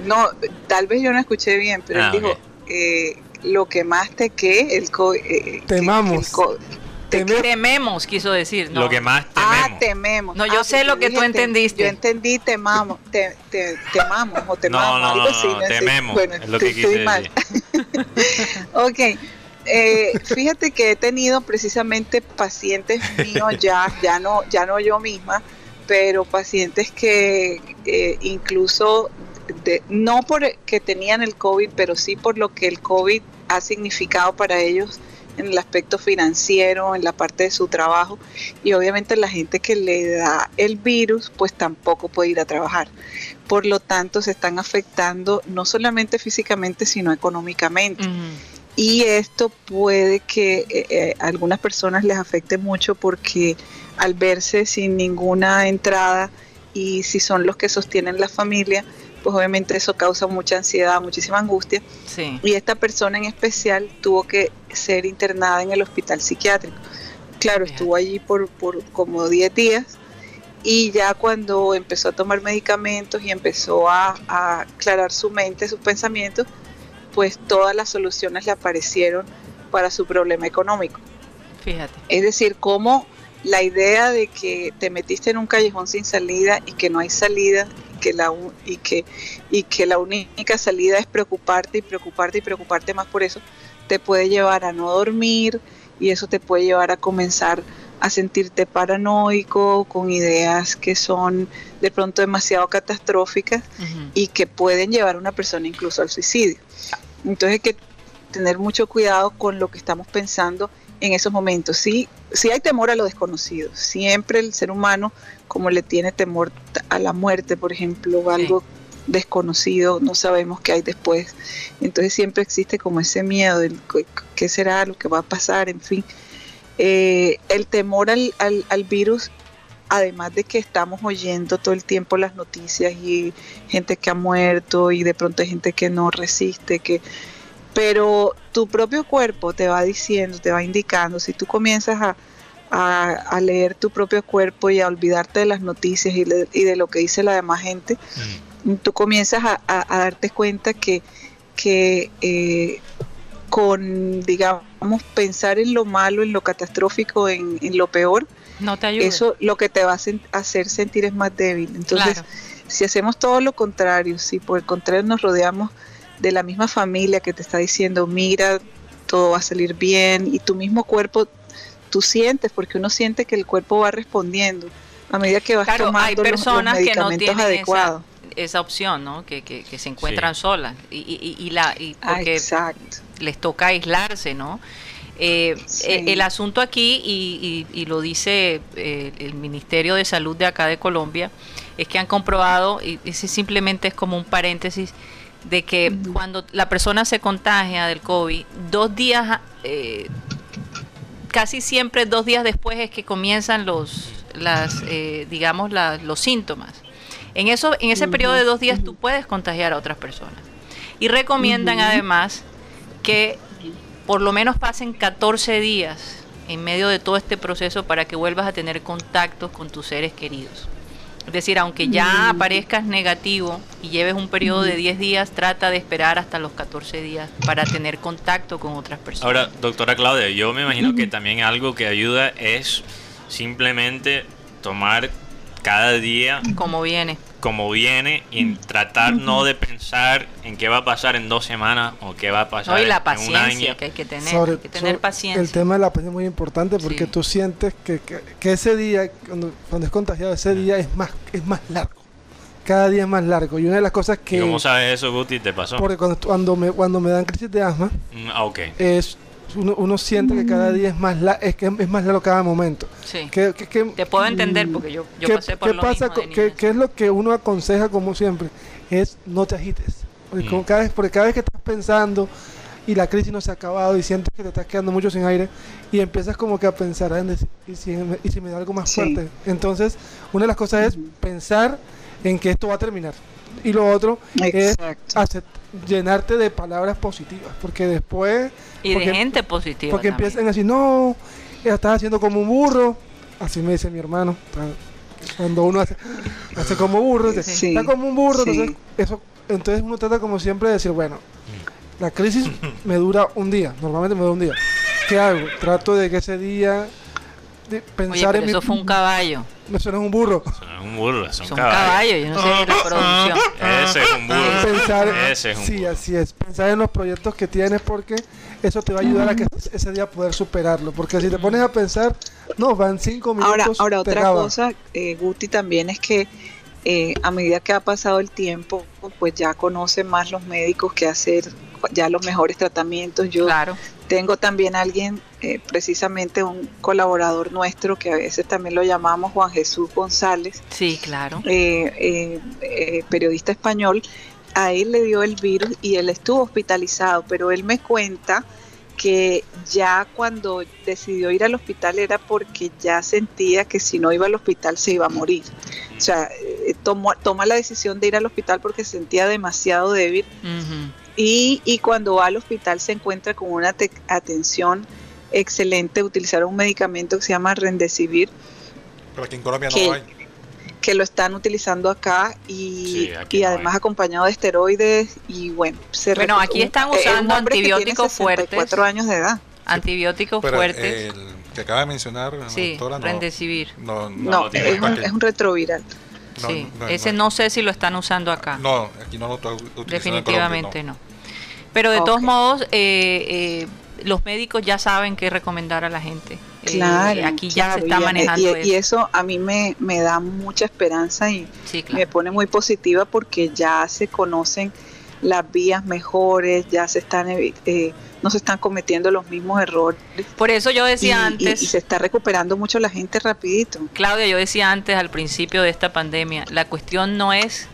No, tal vez yo no escuché bien, pero Ah, él dijo, ok. eh, lo que más te que el co eh, que- Temamos. el co- te que- Tememos, quiso decir. No. Lo que más Ah, tememos. tememos. No, yo Ah, sé porque lo que tú te- entendiste. Yo entendí temamos, te, te, temamos o No, temamos, no, algo no, así. no, tememos. Bueno, es lo que estoy quise mal. decir. Ok, eh, fíjate que he tenido precisamente pacientes míos ya, ya no, ya no yo misma, pero pacientes que eh, incluso de- no por que tenían el COVID, pero sí por lo que el COVID ha significado para ellos en el aspecto financiero, en la parte de su trabajo y obviamente la gente que le da el virus pues tampoco puede ir a trabajar. Por lo tanto se están afectando no solamente físicamente sino económicamente. Y esto puede que eh, eh, a algunas personas les afecte mucho porque al verse sin ninguna entrada y si son los que sostienen la familia, pues obviamente eso causa mucha ansiedad, muchísima angustia. Sí. Y esta persona en especial tuvo que ser internada en el hospital psiquiátrico. Claro, estuvo allí por, por como 10 días y ya cuando empezó a tomar medicamentos y empezó a, a aclarar su mente, sus pensamientos, pues todas las soluciones le aparecieron para su problema económico. Fíjate. Es decir, como la idea de que te metiste en un callejón sin salida y que no hay salida que la, y que, y que la única salida es preocuparte y preocuparte y preocuparte más por eso, te puede llevar a no dormir y eso te puede llevar a comenzar a sentirte paranoico, con ideas que son de pronto demasiado catastróficas y que pueden llevar a una persona incluso al suicidio. Entonces hay que tener mucho cuidado con lo que estamos pensando en esos momentos. Sí, sí hay temor a lo desconocido. Siempre el ser humano, como le tiene temor a la muerte, por ejemplo, algo desconocido, no sabemos qué hay después. Entonces siempre existe como ese miedo qué- qué será, lo que va a pasar, en fin. Eh, el temor al, al- al virus, además de que estamos oyendo todo el tiempo las noticias y gente que ha muerto y de pronto hay gente que no resiste, que pero tu propio cuerpo te va diciendo, te va indicando, si tú comienzas a, a- a leer tu propio cuerpo y a olvidarte de las noticias y, le- y de lo que dice la demás gente, tú comienzas a, a- a darte cuenta que, que eh, con, digamos, pensar en lo malo, en lo catastrófico, en, en lo peor, No te ayuda. eso lo que te va a sen- hacer sentir es más débil. Entonces, Claro. si hacemos todo lo contrario, si por el contrario nos rodeamos de la misma familia que te está diciendo, mira, todo va a salir bien, y tu mismo cuerpo, tú sientes, porque uno siente que el cuerpo va respondiendo a medida que vas Claro, tomando hay los- los, personas que no medicamentos tienen adecuados. esa, esa opción, ¿no? Que, que, que se encuentran solas y, y, y la y Ah, porque exacto. les toca aislarse, ¿no? Eh, Sí. eh, el asunto aquí, y, y- y lo dice eh, el Ministerio de Salud de acá de Colombia, es que han comprobado, y ese simplemente es como un paréntesis, de que cuando la persona se contagia del COVID, dos días, eh, casi siempre dos días después es que comienzan los, las, eh, digamos, la- los síntomas. En, eso, en ese periodo de dos días tú puedes contagiar a otras personas. Y recomiendan además que por lo menos pasen 14 días en medio de todo este proceso para que vuelvas a tener contacto con tus seres queridos. Es decir, aunque ya Mm. aparezcas negativo y lleves un periodo de 10 días, trata de esperar hasta los 14 días para tener contacto con otras personas. Ahora, doctora Claudia, yo me imagino que también algo que ayuda es simplemente tomar cada día como viene. Como viene y tratar no de pensar en qué va a pasar en dos semanas o qué va a pasar No, y la en un paciencia año. que hay que tener, Sobre- hay que tener paciencia. El tema de la paciencia es muy importante porque Sí. tú sientes que, que- que ese día, cuando, cuando es contagiado, ese día es más, es más largo. Cada día es más largo. Y una de las cosas ¿Y que... cómo sabes eso, Guti? ¿Te pasó? Porque cuando, cuando, me, cuando me dan crisis de asma, Mm, ah, ok. es uno, uno siente que cada día es más, la- es, que es más largo cada momento. Sí. ¿Qué, qué- qué- Te puedo entender porque yo, yo ¿Qué, pasé por qué lo pasa? mismo de qué, es lo que uno aconseja como siempre? Es no te agites. Porque, Mm. como cada vez, porque cada vez que estás pensando y la crisis no se ha acabado y sientes que te estás quedando mucho sin aire y empiezas como que a pensar, "Ay, ¿y si, me- y si me da algo más Sí. fuerte? Entonces, una de las cosas es pensar en que esto va a terminar. Y lo otro es Exacto. acep- llenarte de palabras positivas, porque después... Y porque, de gente positiva. Porque también. empiezan a decir, no, ya estás haciendo como un burro. Así me dice mi hermano. Cuando uno hace, hace como burro, dice, Sí. está como un burro. Sí. Entonces, eso, entonces uno trata como siempre de decir, bueno, la crisis me dura un día, normalmente me dura un día. ¿Qué hago? Trato de que ese día de Oye, pensar pero en mi... fue un caballo. Me suena un burro. Son un burro, son Es un caballos. caballo, yo no sé de la producción. Ese es un burro. Pensar, Ese es un sí, burro. así es. Pensar en los proyectos que tienes porque eso te va a ayudar a que ese día poder superarlo. Porque si te pones a pensar, no, van cinco minutos. Ahora, otra acaba. cosa, eh, Guti, también es que eh, a medida que ha pasado el tiempo, pues ya conocen más los médicos que hacer ya los mejores tratamientos. Yo Claro. tengo también alguien, eh, precisamente un colaborador nuestro, que a veces también lo llamamos Juan Jesús González, Sí, claro. eh, eh, periodista español, a él le dio el virus y él estuvo hospitalizado, pero él me cuenta que ya cuando decidió ir al hospital era porque ya sentía que si no iba al hospital se iba a morir. O sea, tomó, toma la decisión de ir al hospital porque se sentía demasiado débil. Y, y cuando va al hospital se encuentra con una te- atención excelente, utilizaron un medicamento que se llama Rendesivir, Pero aquí en Colombia que- no hay. que lo están utilizando acá y, Sí, aquí y no además hay. acompañado de esteroides y bueno, se Bueno, aquí están eh, un usando hombre que tiene antibióticos 64 fuertes. años de edad. Antibióticos Pero fuertes. el que acaba de mencionar, sí, doctora, no, no, no, un, es un retroviral. No, sí, no, ese no. no sé si lo están usando acá. No, aquí no lo está utilizando en Definitivamente Colombia, no. Pero de todos modos, eh, eh, los médicos ya saben qué recomendar a la gente. Eh, Claro, aquí ya claro, se está y- manejando y, y eso. eso a mí me, me da mucha esperanza y Sí, me pone muy positiva porque ya se conocen las vías mejores, ya se están evi- eh, no se están cometiendo los mismos errores Por eso yo decía y- antes, y se está recuperando mucho la gente rapidito. Claudia, yo decía antes al principio de esta pandemia, la cuestión no es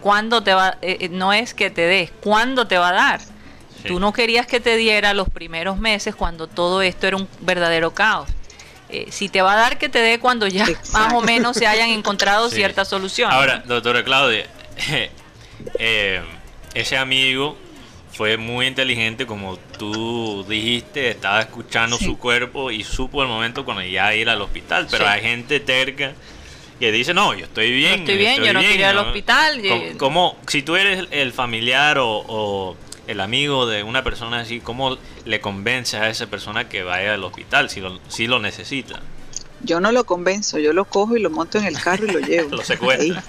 cuándo te va, eh, eh, no es que te des, cuándo te va a dar. Sí. Tú no querías que te diera los primeros meses cuando todo esto era un verdadero caos. Eh, si te va a dar que te dé cuando ya Exacto. más o menos se hayan encontrado Sí. ciertas soluciones. Ahora, doctora Claudia, eh, ese amigo fue muy inteligente, como tú dijiste, estaba escuchando Sí. su cuerpo y supo el momento cuando ya ir al hospital. Pero Sí. hay gente terca que dice, no, yo estoy bien. Yo estoy bien, yo no quiero ir al hospital, ¿Cómo, eh, si tú eres el- el familiar o, o el amigo de una persona así, ¿cómo le convences a esa persona que vaya al hospital si lo, si lo necesita? Yo no lo convenzo, yo lo cojo y lo monto en el carro y lo llevo. Lo secuestra. Ahí.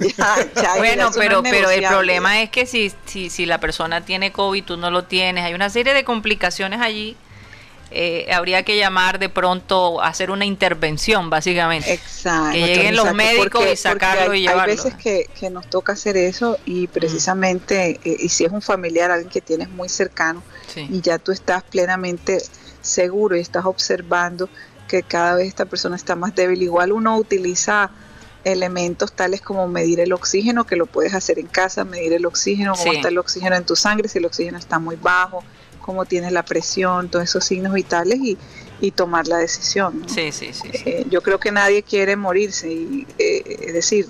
Ya, ya, Bueno, eso no pero, pero el problema es que si, si, si la persona tiene COVID, tú no lo tienes, hay una serie de complicaciones allí. eh, habría que llamar de pronto a hacer una intervención, básicamente. Exacto. Que lleguen los médicos y sacarlo hay, y llevarlo. Hay veces que, que nos toca hacer eso y precisamente, eh, y si es un familiar, alguien que tienes muy cercano, Sí. y ya tú estás plenamente seguro y estás observando que cada vez esta persona está más débil. Igual uno utiliza elementos tales como medir el oxígeno, que lo puedes hacer en casa, medir el oxígeno, cómo Sí. está el oxígeno en tu sangre, si el oxígeno está muy bajo, cómo tienes la presión, todos esos signos vitales y, y tomar la decisión. ¿no? Sí, sí, sí. sí. Eh, yo creo que nadie quiere morirse, y, eh, es decir,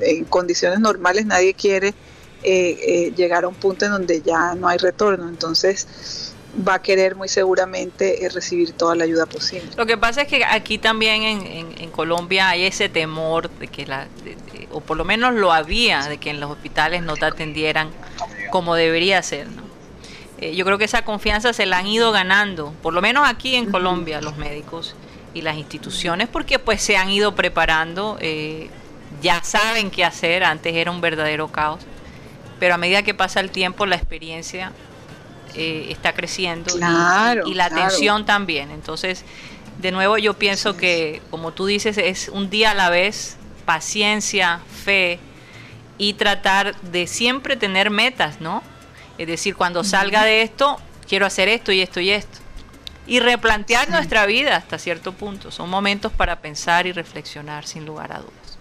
en condiciones normales nadie quiere eh, eh, llegar a un punto en donde ya no hay retorno, entonces va a querer muy seguramente eh, recibir toda la ayuda posible. Lo que pasa es que aquí también en, en- en Colombia hay ese temor de que la, de- de- o por lo menos lo había, de que en los hospitales no te atendieran como debería ser, ¿no? Eh, yo creo que esa confianza se la han ido ganando, por lo menos aquí en Colombia, los médicos y las instituciones, porque pues se han ido preparando, eh, ya saben qué hacer, antes era un verdadero caos, pero a medida que pasa el tiempo, la experiencia eh, está creciendo y- Claro, y, la claro. atención también. Entonces, de nuevo yo pienso que, como tú dices, es un día a la vez, paciencia, fe y tratar de siempre tener metas, ¿no? Es decir, cuando salga de esto, quiero hacer esto y esto y esto. Y replantear nuestra vida hasta cierto punto. Son momentos para pensar y reflexionar sin lugar a dudas.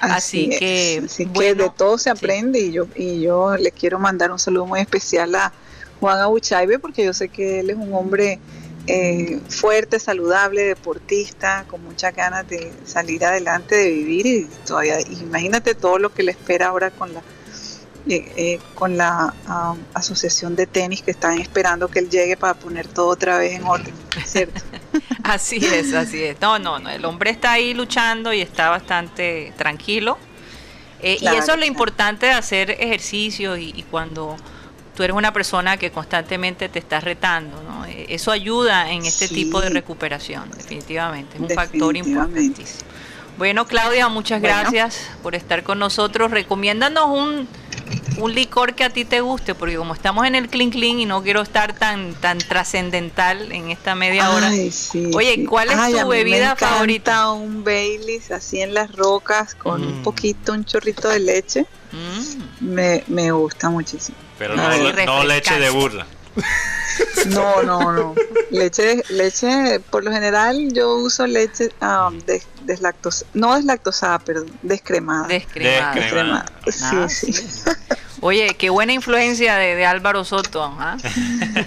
Así es, que, así que bueno, de todo se sí. aprende y yo y yo le quiero mandar un saludo muy especial a Juan Abuchaibe porque yo sé que él es un hombre eh, fuerte, saludable, deportista, con muchas ganas de salir adelante, de vivir y todavía imagínate todo lo que le espera ahora con la eh, eh, con la ah, asociación de tenis que están esperando que él llegue para poner todo otra vez en orden, ¿cierto? Así es, así es. No, no, no. El hombre está ahí luchando y está bastante tranquilo. Eh, y eso es lo claro. importante de hacer ejercicio y, y cuando tú eres una persona que constantemente te estás retando, ¿no? Eh, Eso ayuda en este Sí. tipo de recuperación, definitivamente. Es un factor importantísimo. Bueno, Claudia, muchas Bueno. gracias por estar con nosotros. Recomiéndanos un, un licor que a ti te guste, porque como estamos en el Clean Clean y no quiero estar tan, tan trascendental en esta media hora. Ay, sí, Oye, sí. ¿cuál es Ay, tu mí me bebida favorita? Un Baileys así en las rocas con un poquito, un chorrito de leche. Mm. Me, me gusta muchísimo. Pero no, leche de burla. No, no, no. Leche, leche, por lo general yo uso leche ah, des- deslactos- no deslactosada, perdón, descremada. Descremada. Descremada. Descremada. Ah, Sí, sí. Oye, qué buena influencia de, de Álvaro Soto, ¿ah?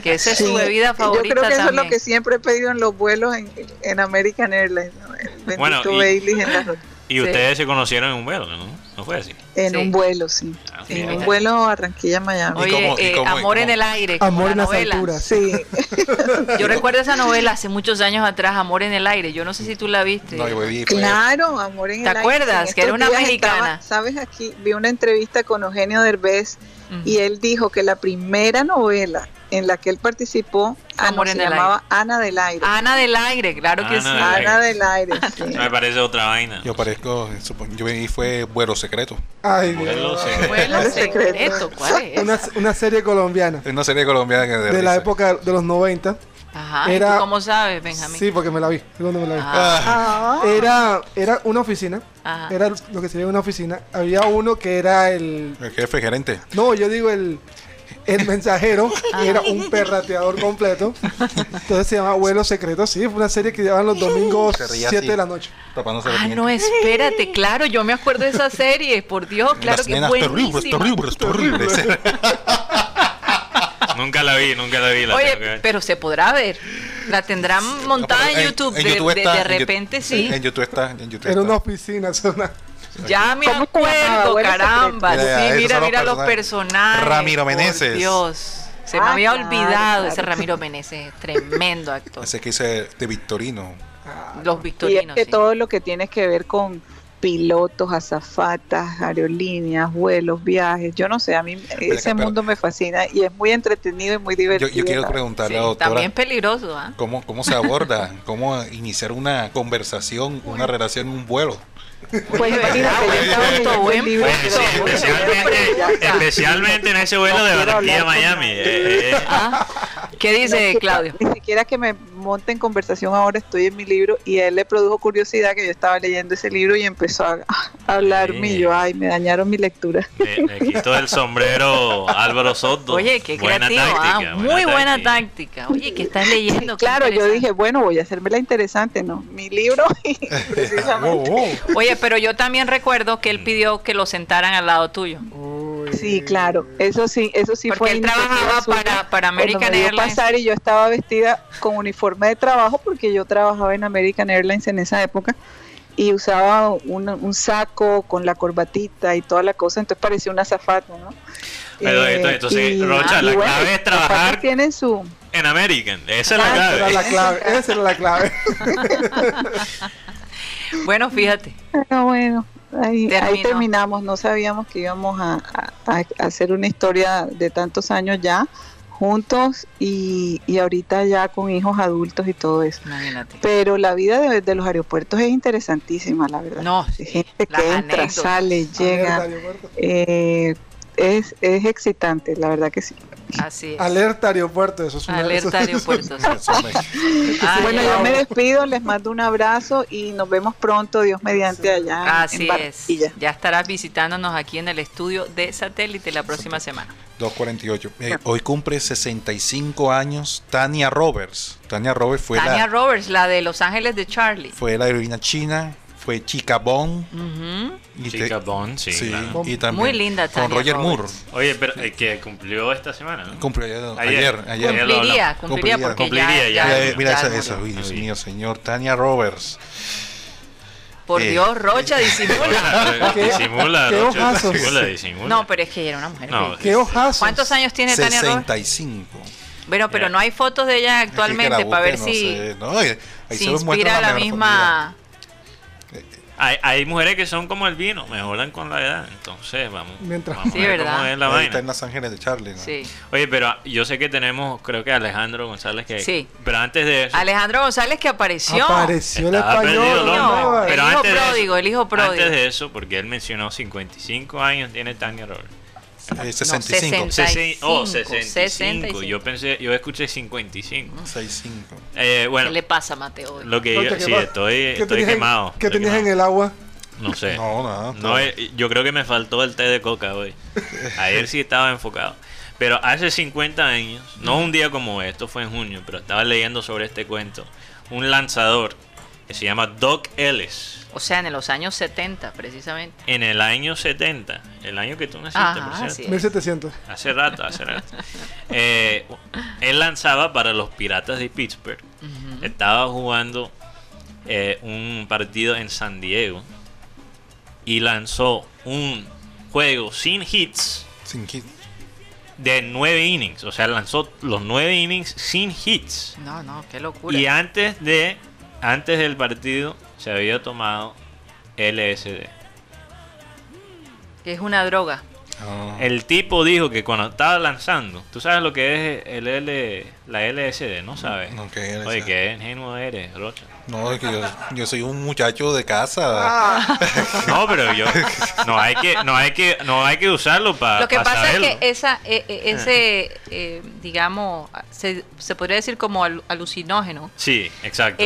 que esa es su Sí, bebida favorita Yo creo que eso es lo que siempre he pedido en los vuelos en, en American Airlines. ¿no? El bendito Bueno, y- Baileys en, la- Y Sí. ustedes se conocieron en un vuelo, ¿no? ¿No fue así? en Sí. un vuelo, sí. Ah, En mira. un vuelo Barranquilla-Miami. ¿Y Oye, cómo- y eh, cómo- Amor en el aire. Amor la en las novela. Sí, Yo recuerdo esa novela hace muchos años atrás, Amor en el aire. Yo no sé si tú la viste. No, yo bebí, fue- claro, Amor en ¿Te el Aire. acuerdas? En Que era una mexicana. estaba- Sabes, aquí vi una entrevista con Eugenio Derbez y él dijo que la primera novela en la que él participó ah, no, se llamaba Ana del Aire. Ana del aire, claro que Ana sí. del Aire. Ana del Aire, sí. Me parece otra vaina. Yo parezco, supongo- yo bebí fue vuelo secreto. Ay, Vuelo Dios. secreto. Vuelo ¿cuál es? Una, una serie colombiana Es una serie colombiana que de la época de los 90. Ajá, ¿y Era- tú cómo sabes, Benjamín? Sí, porque me la vi. ¿Dónde me la vi? Ah, Ah, Era, era una oficina. Ajá. Era lo que sería una oficina. Había uno que era el. El jefe gerente. No, yo digo el. El mensajero Ah. era un perrateador completo. Entonces se llama Vuelo Secreto. Sí, fue una serie que llevaban los domingos Se reía 7 así. de la noche. tapándose Ah, no, espérate, claro, yo me acuerdo de esa serie, por Dios, claro Las que es nenas terribles, terribles, terribles. Nunca la vi, nunca la vi. La Oye, ver. pero se podrá ver. La tendrán montada en, YouTube. En de, YouTube de- está, de en repente sí. En YouTube está. En YouTube Era una oficina. es una- Ya me acuerdo, caramba. sí, mira, mira los personajes. Ramiro Meneses. Dios. Se me Ah, había claro, olvidado ese. Ramiro Meneses, tremendo actor. Ese que hice de Victorino. Los y es victorinos. que sí. todo lo que tiene que ver con pilotos, azafatas, aerolíneas, vuelos, viajes, yo no sé, a mí ese mundo me fascina y es muy entretenido y muy divertido. yo quiero preguntarle Sí, a la doctora. también peligroso, ¿ah? ¿Cómo, ¿Cómo se aborda? ¿Cómo iniciar una conversación, una relación en un vuelo? Pues imagínate, yo estaba Esto leyendo buen que sí, especialmente, especialmente en ese vuelo No de Barranquilla a Miami. Eh, eh, ¿Ah? ¿Qué dice Claudio? Ni siquiera que me monte en conversación ahora, estoy en mi libro y a él le produjo curiosidad que yo estaba leyendo ese libro y empezó a, a hablarme y yo, ay, me dañaron mi lectura. Le, le quito el sombrero Álvaro Soto. Oye, qué Buena creativo, ah, muy buena táctica. Oye, ¿qué estás leyendo? Claro, yo dije, bueno, voy a hacerme la interesante, ¿no? Mi libro y precisamente. Oh, Oye, pero yo también recuerdo que él pidió que lo sentaran al lado tuyo. Uy. Sí, claro, eso sí, eso sí Porque fue él iniciativa trabajaba para, para American me Airlines. pasar y yo estaba vestida con uniforme de trabajo porque yo trabajaba en American Airlines en esa época y usaba un, un saco con la corbatita y toda la cosa, entonces parecía una azafata, ¿no? Pero esto- entonces, Rocha, la clave es trabajar- Tienen su En American, esa es la Ah, Esa era clave. la clave. Esa era la clave. Bueno, fíjate. Pero bueno, ahí, terminamos. No sabíamos que íbamos a, a- a hacer una historia de tantos años ya juntos y, y ahorita ya con hijos adultos y todo eso. Imagínate. Pero la vida de, de los aeropuertos es interesantísima, la verdad. No, Hay gente las que entra, sale, llega. Eh, es, es excitante, la verdad que sí. Así es. Alerta aeropuerto. Eso es una Alerta Ay, bueno, yo me despido, les mando un abrazo y nos vemos pronto, Dios mediante, allá Así en es. Ya estarás visitándonos aquí en el estudio de satélite la próxima semana. 248. Eh, hoy cumple 65 años Tania Roberts. Tania Roberts fue Tania la, Roberts, la de Los Ángeles de Charlie. fue la heroína china, fue Chica Bond. Y te- Chica Bond, sí, sí, claro. y también Muy linda Con Tania Roger Moore. Roberts. Oye, pero eh, que cumplió esta semana, ¿no? Cumplió ayer, Ayer. ayer. Cumpliría, cumpliría porque Cumpliría, ya, ya. ya- Mira, mira ya esa, esa, uy, Dios mío, señor Tania Roberts. Por Eh, Dios, Rocha, disimula. ¿Qué- disimula, qué Rocha, ojazos? disimula, disimula. No, pero es que ella era una mujer. No. ¿Qué ojazos? ¿Cuántos años tiene Tania Roja? 65. Bueno, pero Mira. no hay fotos de ella actualmente Es que para ver Carabote, si, no sé, no, eh, ahí si se inspira la misma... Hay, hay mujeres que son como el vino, mejoran con la edad. Entonces, vamos, Mientras- vamos Sí, a ver ¿verdad? cómo es la. Ahí está vaina. en Los Ángeles de Charlie. ¿no? Sí. Oye, pero yo sé que tenemos, creo que Alejandro González que... Sí. Pero antes de eso... Alejandro González que apareció. Apareció el español. el hijo antes de pródigo, eso- el hijo pródigo. Antes de eso, porque él mencionó 55 años tiene Tania Robert. Eh, 65. No, 60 oh, 65, 65. Yo pensé, yo escuché 55. 65. Eh, bueno, ¿Qué le pasa a Mateo? hoy? lo que yo, ¿qué sí, estoy, ¿Qué estoy quemado. ¿Qué estoy tenías en el agua? No sé. No, nada. No, eh, yo creo que me faltó el té de coca hoy. Ayer sí estaba enfocado. Pero hace 50 años, no un día como esto, fue en junio, pero estaba leyendo sobre este cuento. Un lanzador que se llama Doc Ellis. O sea, en los años 70, precisamente. En el año 70, el año que tú naciste, Ajá, por cierto. así es. 1700. Hace rato, hace rato. Eh, él lanzaba para los Piratas de Pittsburgh. Estaba jugando eh, un partido en San Diego y lanzó un juego sin hits Sin hit. de nueve innings. O sea, lanzó los nueve innings sin hits. No, no, qué locura. Y antes de antes del partido se había tomado LSD. Que es una droga. Ah. El tipo dijo que cuando estaba lanzando, tú sabes lo que es el L, la LSD, ¿no sabes? No, ¿qué es Oye, LSD? qué ingenuo eres, Rocha. No, es que yo, yo soy un muchacho de Ah. casa. No, pero yo no hay que no hay que no hay que usarlo para Lo que pasa saberlo. es que esa, eh, eh, ese, eh, digamos, se, se podría decir como al- alucinógeno, Sí, exacto.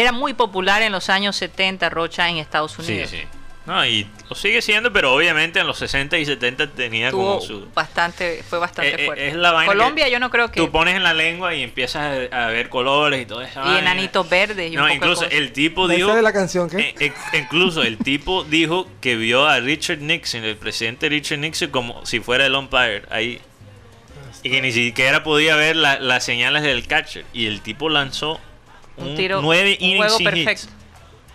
Era muy popular en los años 70, Rocha, en Estados sí, Unidos. sí. No, y lo sigue siendo, pero obviamente en los 60 y 70 tenía Tuvo como su bastante, fue bastante Eh, eh, fuerte. es la vaina Colombia que yo no creo que... tú pones en la lengua y empiezas a, ver colores y todo eso. y enanitos verdes y un No, poco incluso cosas. el tipo ¿La dijo de la canción qué? Eh, eh, incluso el tipo dijo que vio a Richard Nixon, el presidente Richard Nixon, como si fuera el umpire ahí. Y que ni siquiera podía ver la- las señales del catcher. Y el tipo lanzó Un un, tiro- nueve un innings juego sin hits. perfecto.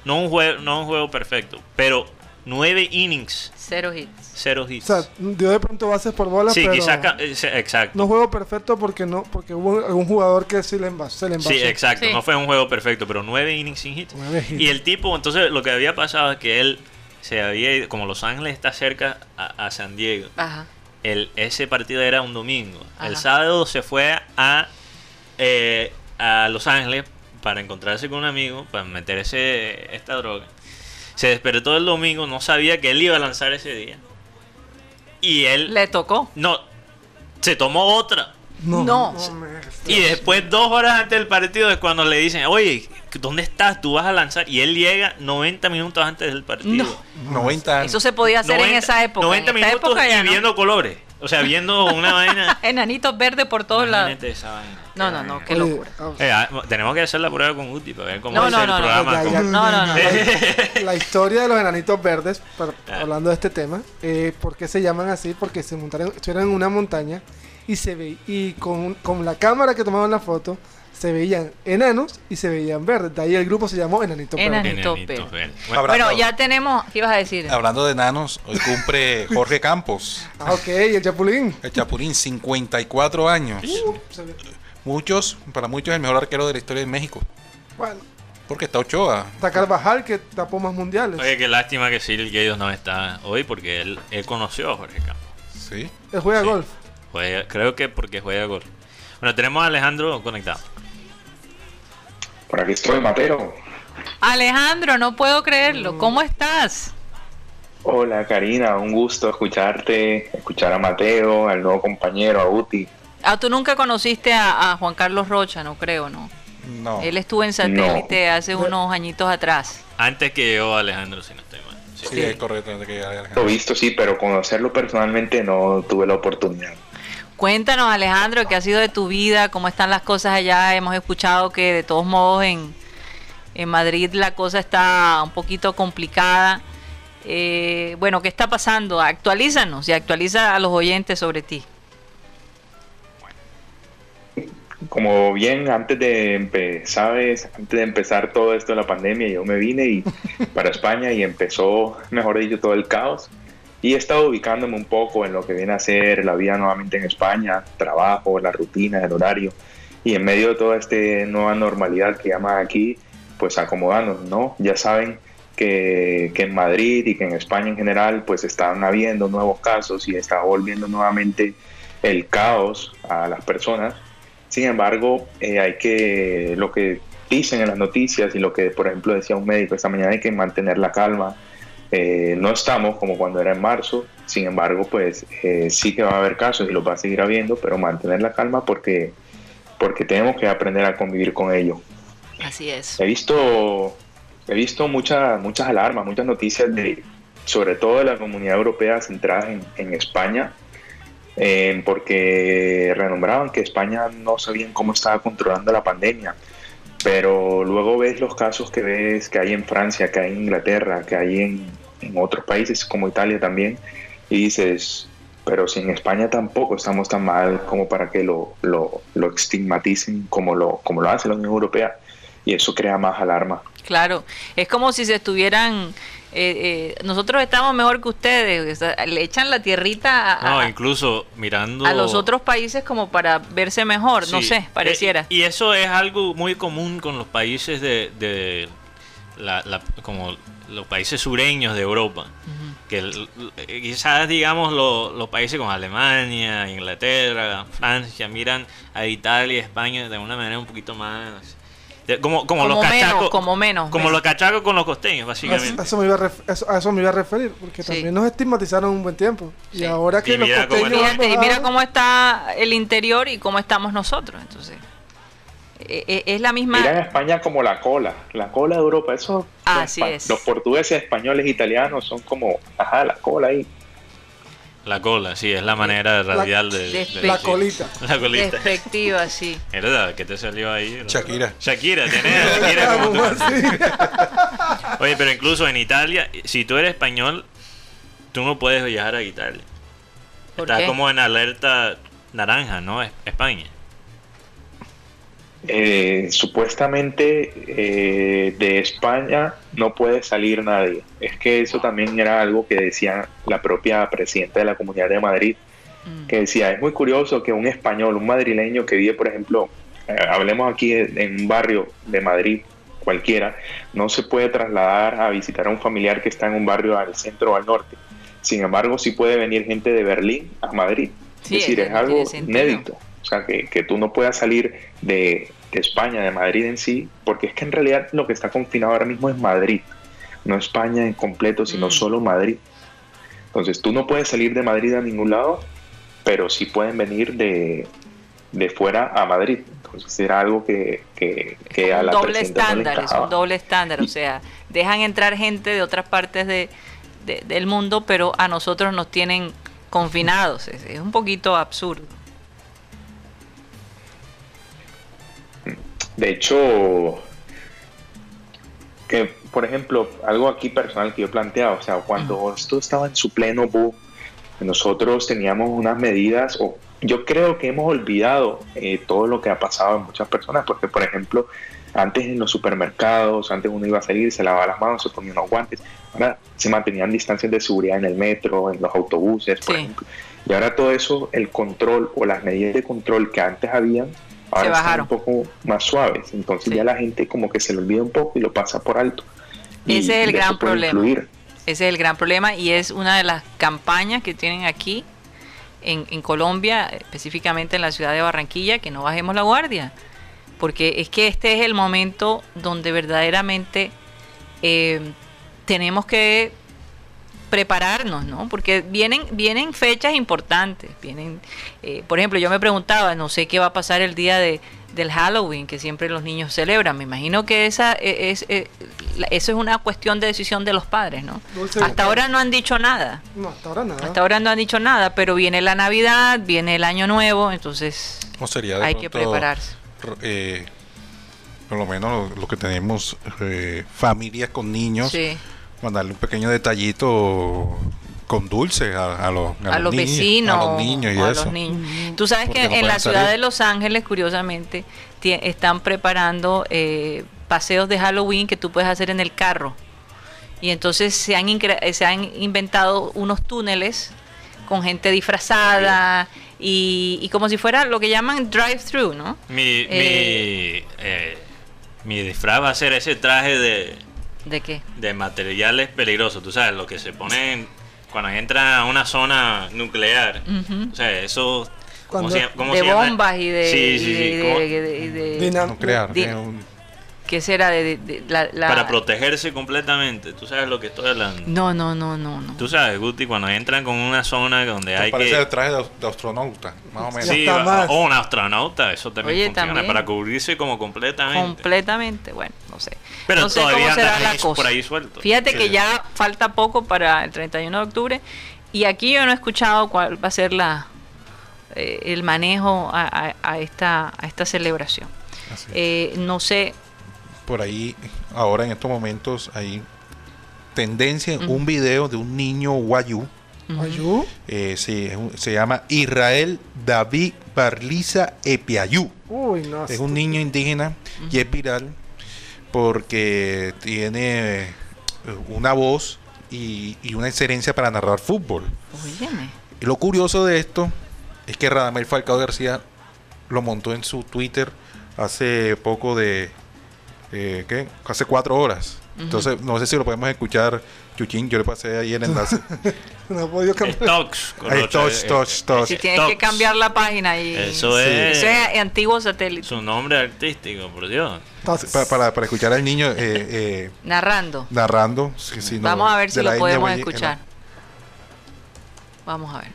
No un, juego, no un juego perfecto, pero nueve innings, Cero hits. cero O hits. sea, dio de pronto bases por bolas, sí, pero quizás ca- eh, se- exacto. no juego perfecto porque no porque hubo algún jugador que sí le envasó, se le envasó. Sí, exacto. Sí. No fue un juego perfecto, pero nueve innings sin hits. Nueve hits. Y el tipo, entonces, lo que había pasado es que él se había ido, como Los Ángeles está cerca a, a San Diego, Ajá. el, ese partido era un domingo. El sábado se fue a, eh, a Los Ángeles para encontrarse con un amigo, para meterse esta droga. Se despertó el domingo, no sabía que él iba a lanzar ese día. Y él, Le tocó. no, se tomó otra. No. No. Y después, dos horas antes del partido, es cuando le dicen, oye, ¿dónde estás? Tú vas a lanzar. Y él llega 90 minutos antes del partido. No. 90 años. Eso se podía hacer en 90 esa época. 90 en esta minutos época y no. viendo colores. O sea, viendo una vaina. Enanitos verdes por todos lados. Imagínate esa vaina. No, no, no, qué Oye, locura. ah, Eh, ah, tenemos que hacer la prueba con Uti para ver cómo No, es no, el no, no. programa. Con-. No, no, no. La historia de los enanitos verdes, para- Ah. hablando de este tema, eh, ¿por qué se llaman así? Porque se montaron, estuvieron en una montaña y se ve y con, con la cámara que tomaban la foto se veían enanos y se veían verdes. De ahí el grupo se llamó verdes. verdes. Bueno, ya tenemos. ¿Qué ibas a decir? hablando de enanos, hoy cumple Jorge Campos, Ah, ok, el Chapulín. el Chapulín, 54 años. Muchos, para muchos, el mejor arquero de la historia de México. Bueno, Porque está Ochoa. está Carvajal que tapó más mundiales. Oye, qué lástima que Cyril Gaydos no está hoy porque él, él conoció a Jorge Campos. Sí. Él juega Sí. golf. Juega- creo que porque juega gol. Bueno, tenemos a Alejandro conectado. Por aquí estoy, Matero. Alejandro, no puedo creerlo. ¿Cómo estás? Hola, Karina. Un gusto escucharte, escuchar a Mateo, al nuevo compañero, a Uti. Ah, tú nunca conociste a, a Juan Carlos Rocha, no creo, ¿no? No. Él estuvo en satélite hace unos añitos atrás. Antes que yo, Alejandro, si no estoy mal. Sí. Sí, es correcto. antes que Lo Alejandro. visto, sí, pero conocerlo personalmente no tuve la oportunidad. Cuéntanos, Alejandro, qué ha sido de tu vida, cómo están las cosas allá. Hemos escuchado que de todos modos en, en Madrid la cosa está un poquito complicada. Eh, bueno, ¿qué está pasando? Actualízanos y actualiza a los oyentes sobre ti. como bien antes de empezar, ¿sabes? Antes de empezar todo esto de la pandemia, yo me vine y para España y empezó, mejor dicho, todo el caos. Y he estado ubicándome un poco en lo que viene a ser la vida nuevamente en España, trabajo, la rutina, el horario. Y en medio de toda esta nueva normalidad que llaman aquí, pues acomodándonos, ¿no? Ya saben que, que, en Madrid y que en España en general, pues están habiendo nuevos casos y está volviendo nuevamente el caos a las personas. Sin embargo, eh, hay que, lo que dicen en las noticias y lo que, por ejemplo, decía un médico esta mañana, hay que mantener la calma. Eh, no estamos como cuando era en marzo, sin embargo, pues eh, sí que va a haber casos y los va a seguir habiendo, pero mantener la calma porque, porque tenemos que aprender a convivir con ello. Así es. He visto, he visto muchas, muchas alarmas, muchas noticias de, sobre todo de la comunidad europea centrada en, en España, eh, porque renombraban que España no sabían cómo estaba controlando la pandemia. Pero luego ves los casos que ves que hay en Francia, que hay en Inglaterra, que hay en, otros países como Italia también, y dices, pero si en España tampoco estamos tan mal como para que lo, lo, lo estigmaticen como lo, como lo hace la Unión Europea, y eso crea más alarma. Claro, es como si se estuvieran eh, eh, nosotros estamos mejor que ustedes, le echan la tierrita a, no, incluso mirando a los otros países como para verse mejor, no sé, pareciera. Eh, y eso es algo muy común con los países de, de la, como los países sureños de Europa, que quizás digamos los países como Alemania, Inglaterra, Francia miran a Italia, España de una manera un poquito más como, como, los cachacos. como menos. Como los cachacos con los costeños, básicamente. A eso, me iba a, eso, me iba a referir, porque también nos estigmatizaron un buen tiempo. Y ahora que los costeños. Cómo y mira cómo está el interior y cómo estamos nosotros. Entonces. E, e, es la misma. Miran a España como la cola, la cola de Europa. Eso. Así es. Los portugueses, españoles, italianos son como, ajá, la cola ahí. La cola, sí, es la manera radial de, La colita. La colita. Despectiva, sí. ¿Verdad? ¿Qué te salió ahí? Shakira. Shakira, tenés Shakira como Oye, pero incluso en Italia, si tú eres español, tú no puedes viajar a Italia. Estás como en alerta naranja, ¿no? España. Eh, supuestamente eh, de España no puede salir nadie. Es que eso también era algo que decía la propia presidenta de la Comunidad de Madrid, mm. que decía, es muy curioso que un español, un madrileño que vive, por ejemplo, eh, hablemos aquí en un barrio de Madrid cualquiera, no se puede trasladar a visitar a un familiar que está en un barrio al centro o al norte. Sin embargo, sí puede venir gente de Berlín a Madrid. es decir, es algo inédito. O sea, que, que tú no puedas salir de, de, España, de Madrid en sí, porque es que en realidad lo que está confinado ahora mismo es Madrid, no España en completo, sino mm. solo Madrid. Entonces tú no puedes salir de Madrid a ningún lado, pero sí pueden venir de, de fuera a Madrid. Entonces era algo que, que, que a la doble estándar, es un doble estándar, o sea, dejan entrar gente de otras partes de, del mundo, pero a nosotros nos tienen confinados. es un poquito absurdo. De hecho, que por ejemplo, algo aquí personal que yo he planteado, o sea, cuando esto estaba en su pleno boom, nosotros teníamos unas medidas, o yo creo que hemos olvidado eh, todo lo que ha pasado en muchas personas, porque por ejemplo, antes en los supermercados, antes uno iba a salir, se lavaba las manos, se ponía unos guantes, ahora se mantenían distancias de seguridad en el metro, en los autobuses, por ejemplo. Y ahora todo eso, el control o las medidas de control que antes habían, ahora están un poco más suaves. Entonces ya la gente como que se le olvida un poco y lo pasa por alto. Ese es el gran problema. Ese es el gran problema y es una de las campañas que tienen aquí en, en, Colombia, específicamente en la ciudad de Barranquilla, que no bajemos la guardia. Porque es que este es el momento donde verdaderamente eh, tenemos que prepararnos, ¿no? Porque vienen, vienen fechas importantes, vienen, eh, por ejemplo, yo me preguntaba, no sé qué va a pasar el día de, del Halloween que siempre los niños celebran. Me imagino que esa e, es, eh, eso es una cuestión de decisión de los padres, ¿no? hasta ahora no han dicho nada. No, hasta ahora nada. Hasta ahora no han dicho nada, pero viene la Navidad, viene el Año Nuevo, entonces hay que prepararse. Eh, por lo menos lo, que tenemos familias con niños. Sí mandarle un pequeño detallito con dulces a, a los, a, los, niños, vecinos a los niños y eso. los niños. Tú sabes Porque que no en la ciudad salir. de Los Ángeles, curiosamente, están preparando eh, paseos de Halloween que tú puedes hacer en el carro. Y entonces se han, eh, se han inventado unos túneles con gente disfrazada y, y como si fuera lo que llaman drive-thru, ¿no? Mi, Eh. mi, eh, mi disfraz va a ser ese traje de, ¿De qué? de materiales peligrosos, tú sabes, lo que se ponen cuando entra a una zona nuclear. O sea, eso... ¿cómo se llama- cómo de se llama? bombas y de... Sí, y sí, de- sí. de- ¿cómo? de- de- de- Dinam- Nuclear, ¿Qué será? De, de- de- la- la- Para protegerse completamente. Tú sabes lo que estoy hablando. No, no, no, no, no. Tú sabes, Guti, cuando entran con una zona donde hay parece que... el traje de, de astronauta, más o menos. Sí, o un astronauta, eso también Oye, funciona, también. para cubrirse como completamente. Completamente, bueno, no sé. Pero no sé todavía cómo será la cosa. por ahí sueltos. Fíjate Sí. que ya falta poco para el 31 de octubre y aquí yo no he escuchado cuál va a ser la eh, el manejo a, a- a esta a esta celebración. Es. Eh, no sé, Por ahí, ahora en estos momentos, hay tendencia en Ujú. un video de un niño guayú. Ayú. eh, sí, un- se llama Israel David Barliza Epiayú. Uy, no. Es un niño indígena y es viral porque tiene eh, una voz y, y una excelencia para narrar fútbol. óyeme. Y lo curioso de esto es que Radamel Falcao García lo montó en su Twitter hace poco de... eh, ¿Qué? Hace cuatro horas. Entonces, no sé si lo podemos escuchar. Chuchín, yo le pasé ahí el enlace. No he podido cambiar. Stocks. touch, eh, touch, touch. Si tienes que cambiar la página y Eso Sí. es eso es antiguo satélite su nombre artístico, por Dios. Entonces, Pa- para, para escuchar al niño eh, eh, narrando. narrando. sí, sí, no, Vamos a ver si lo podemos escuchar. Vamos a ver.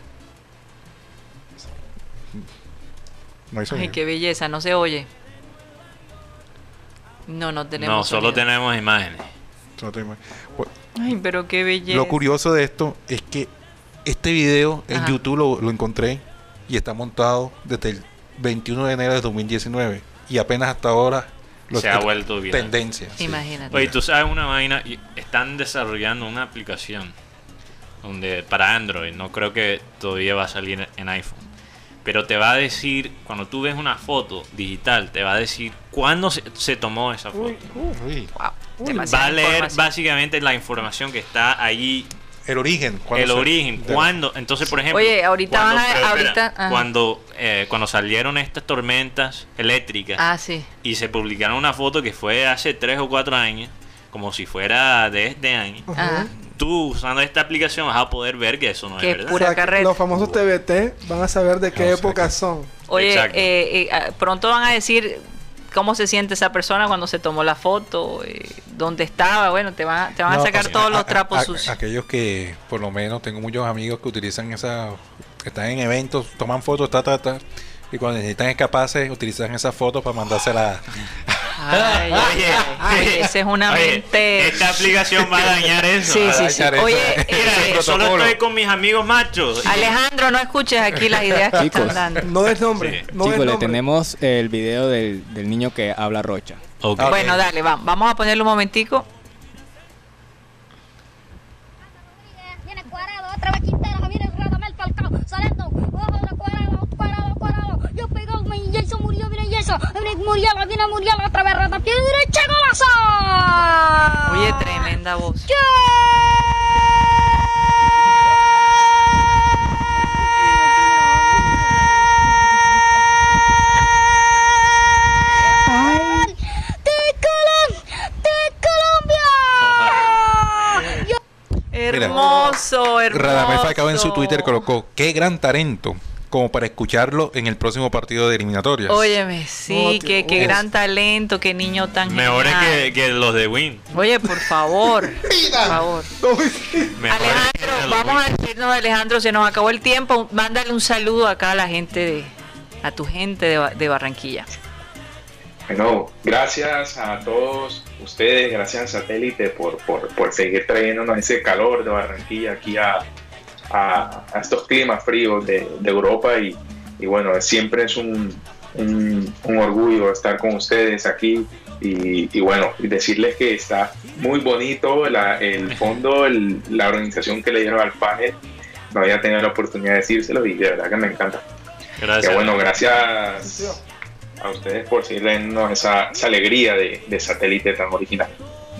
No hay Ay, qué belleza, no se oye. No, no tenemos. No, solo sonido. tenemos imágenes. No tengo- Bueno, Ay, pero qué belleza. Lo curioso de esto es que este video en Ajá. YouTube lo, lo encontré y está montado desde el 21 de enero de 2019 y apenas hasta ahora lo Se ha vuelto viral. tendencia. sí. Imagínate. Oye, tú sabes una vaina, están desarrollando una aplicación donde para Android, no creo que todavía va a salir en iPhone. Pero te va a decir, cuando tú ves una foto digital, te va a decir cuándo se, se tomó esa foto. uy, uy. Wow, Uy. va a leer básicamente la información que está ahí, el origen. el se- origen, de- cuándo. Entonces, por ejemplo, Oye, ahorita cuando- van a- espera, ahorita- cuando eh, cuando salieron estas tormentas eléctricas Ah, sí. y se publicaron una foto que fue hace tres o cuatro años, como si fuera de este año. Ajá. Tú usando esta aplicación vas a poder ver que eso no Que es verdad. pura O sea, carreta. Los famosos TBT van a saber de qué No época que- son. Oye, eh, eh, ah, pronto van a decir cómo se siente esa persona cuando se tomó la foto, eh, dónde estaba. Bueno, te van, te van No, a sacar todos a- los trapos a- sucios. Aquellos que, por lo menos, tengo muchos amigos que utilizan esa, que están en eventos, toman fotos, ta, ta, ta, y cuando necesitan escaparse, utilizan esas fotos para mandárselas. Ay, ay, Oye, ay, ay, esa es una oye, mente. Esta aplicación va a dañar eso. Sí, sí, sí. Oye, Mira, eh, yo solo estoy con mis amigos machos. Alejandro, no escuches aquí las ideas que Chicos. están dando. No des nombre. Sí. No des Chicos, le tenemos el video del, del niño que habla rocha. Ah, Bueno, dale, va- vamos a ponerlo un momentico. Viene cuadrado, otra Radamel Falcao, ojo de cuadrado, cuadrado, cuadrado, yo pegó, murió, viene Jason, viene Muriel, viene Muriel, otra vez Rata, pie derecha, golazo. Oye, tremenda voz. ¡De Colombia! ¡De Colombia! Yo- Hermoso, hermoso. Radamel Falcao en su Twitter colocó, qué gran talento, como para escucharlo en el próximo partido de eliminatorias. Óyeme, sí, qué, qué gran talento, qué niño tan Mejores genial. que, que los de Win. Oye, por favor, por favor. Alejandro, vamos a decirnos, Alejandro, se nos acabó el tiempo. Mándale un saludo acá a la gente de, a tu gente de, de Barranquilla. Bueno, gracias a todos ustedes, gracias Satélite por, por, por seguir trayéndonos ese calor de Barranquilla aquí a, a- a estos climas fríos de, de Europa y, y bueno, siempre es un, un- un orgullo estar con ustedes aquí Y, y bueno, y decirles que está muy bonito la- el fondo, el- la organización que le dieron al panel. No había tenido la oportunidad de decírselo y de verdad que me encanta. Gracias. Que bueno, gracias a ustedes por seguirnos esa, esa alegría de, de satélite tan original.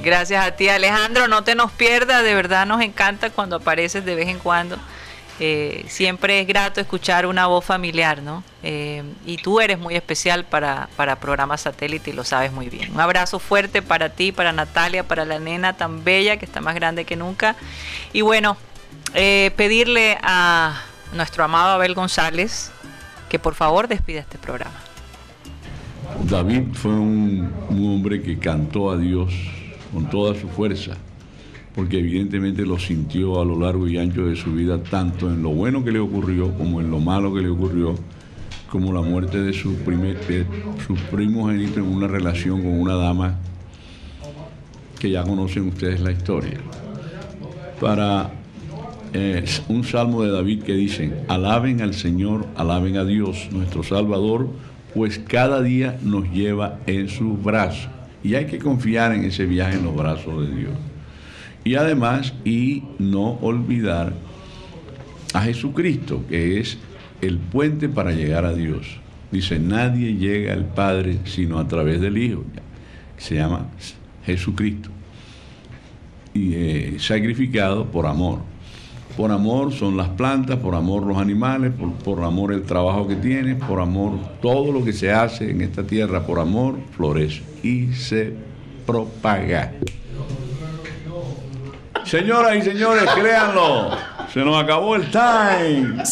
Gracias a ti, Alejandro. No te nos pierdas, de verdad nos encanta cuando apareces de vez en cuando. Eh, siempre es grato escuchar una voz familiar, ¿no? Eh, y tú eres muy especial para, para programa satélite y lo sabes muy bien. Un abrazo fuerte para ti, para Natalia, para la nena tan bella que está más grande que nunca. Y bueno, eh, pedirle a nuestro amado Abel González que por favor despida este programa. David fue un, un hombre que cantó a Dios con toda su fuerza, porque evidentemente lo sintió a lo largo y ancho de su vida, tanto en lo bueno que le ocurrió como en lo malo que le ocurrió, como la muerte de su, primer, de primogénito en una relación con una dama que ya conocen ustedes la historia. Para eh, un salmo de David que dice, alaben al Señor, alaben a Dios, nuestro Salvador, pues cada día nos lleva en sus brazos. Y hay que confiar en ese viaje en los brazos de Dios. Y además, y no olvidar a Jesucristo, que es el puente para llegar a Dios. Dice, nadie llega al Padre sino a través del Hijo. Se llama Jesucristo. Y eh, sacrificado por amor. Por amor son las plantas, por amor los animales, por, por amor el trabajo que tienes, por amor todo lo que se hace en esta tierra, por amor florece y se propaga. Señoras y señores, créanlo, se nos acabó el time.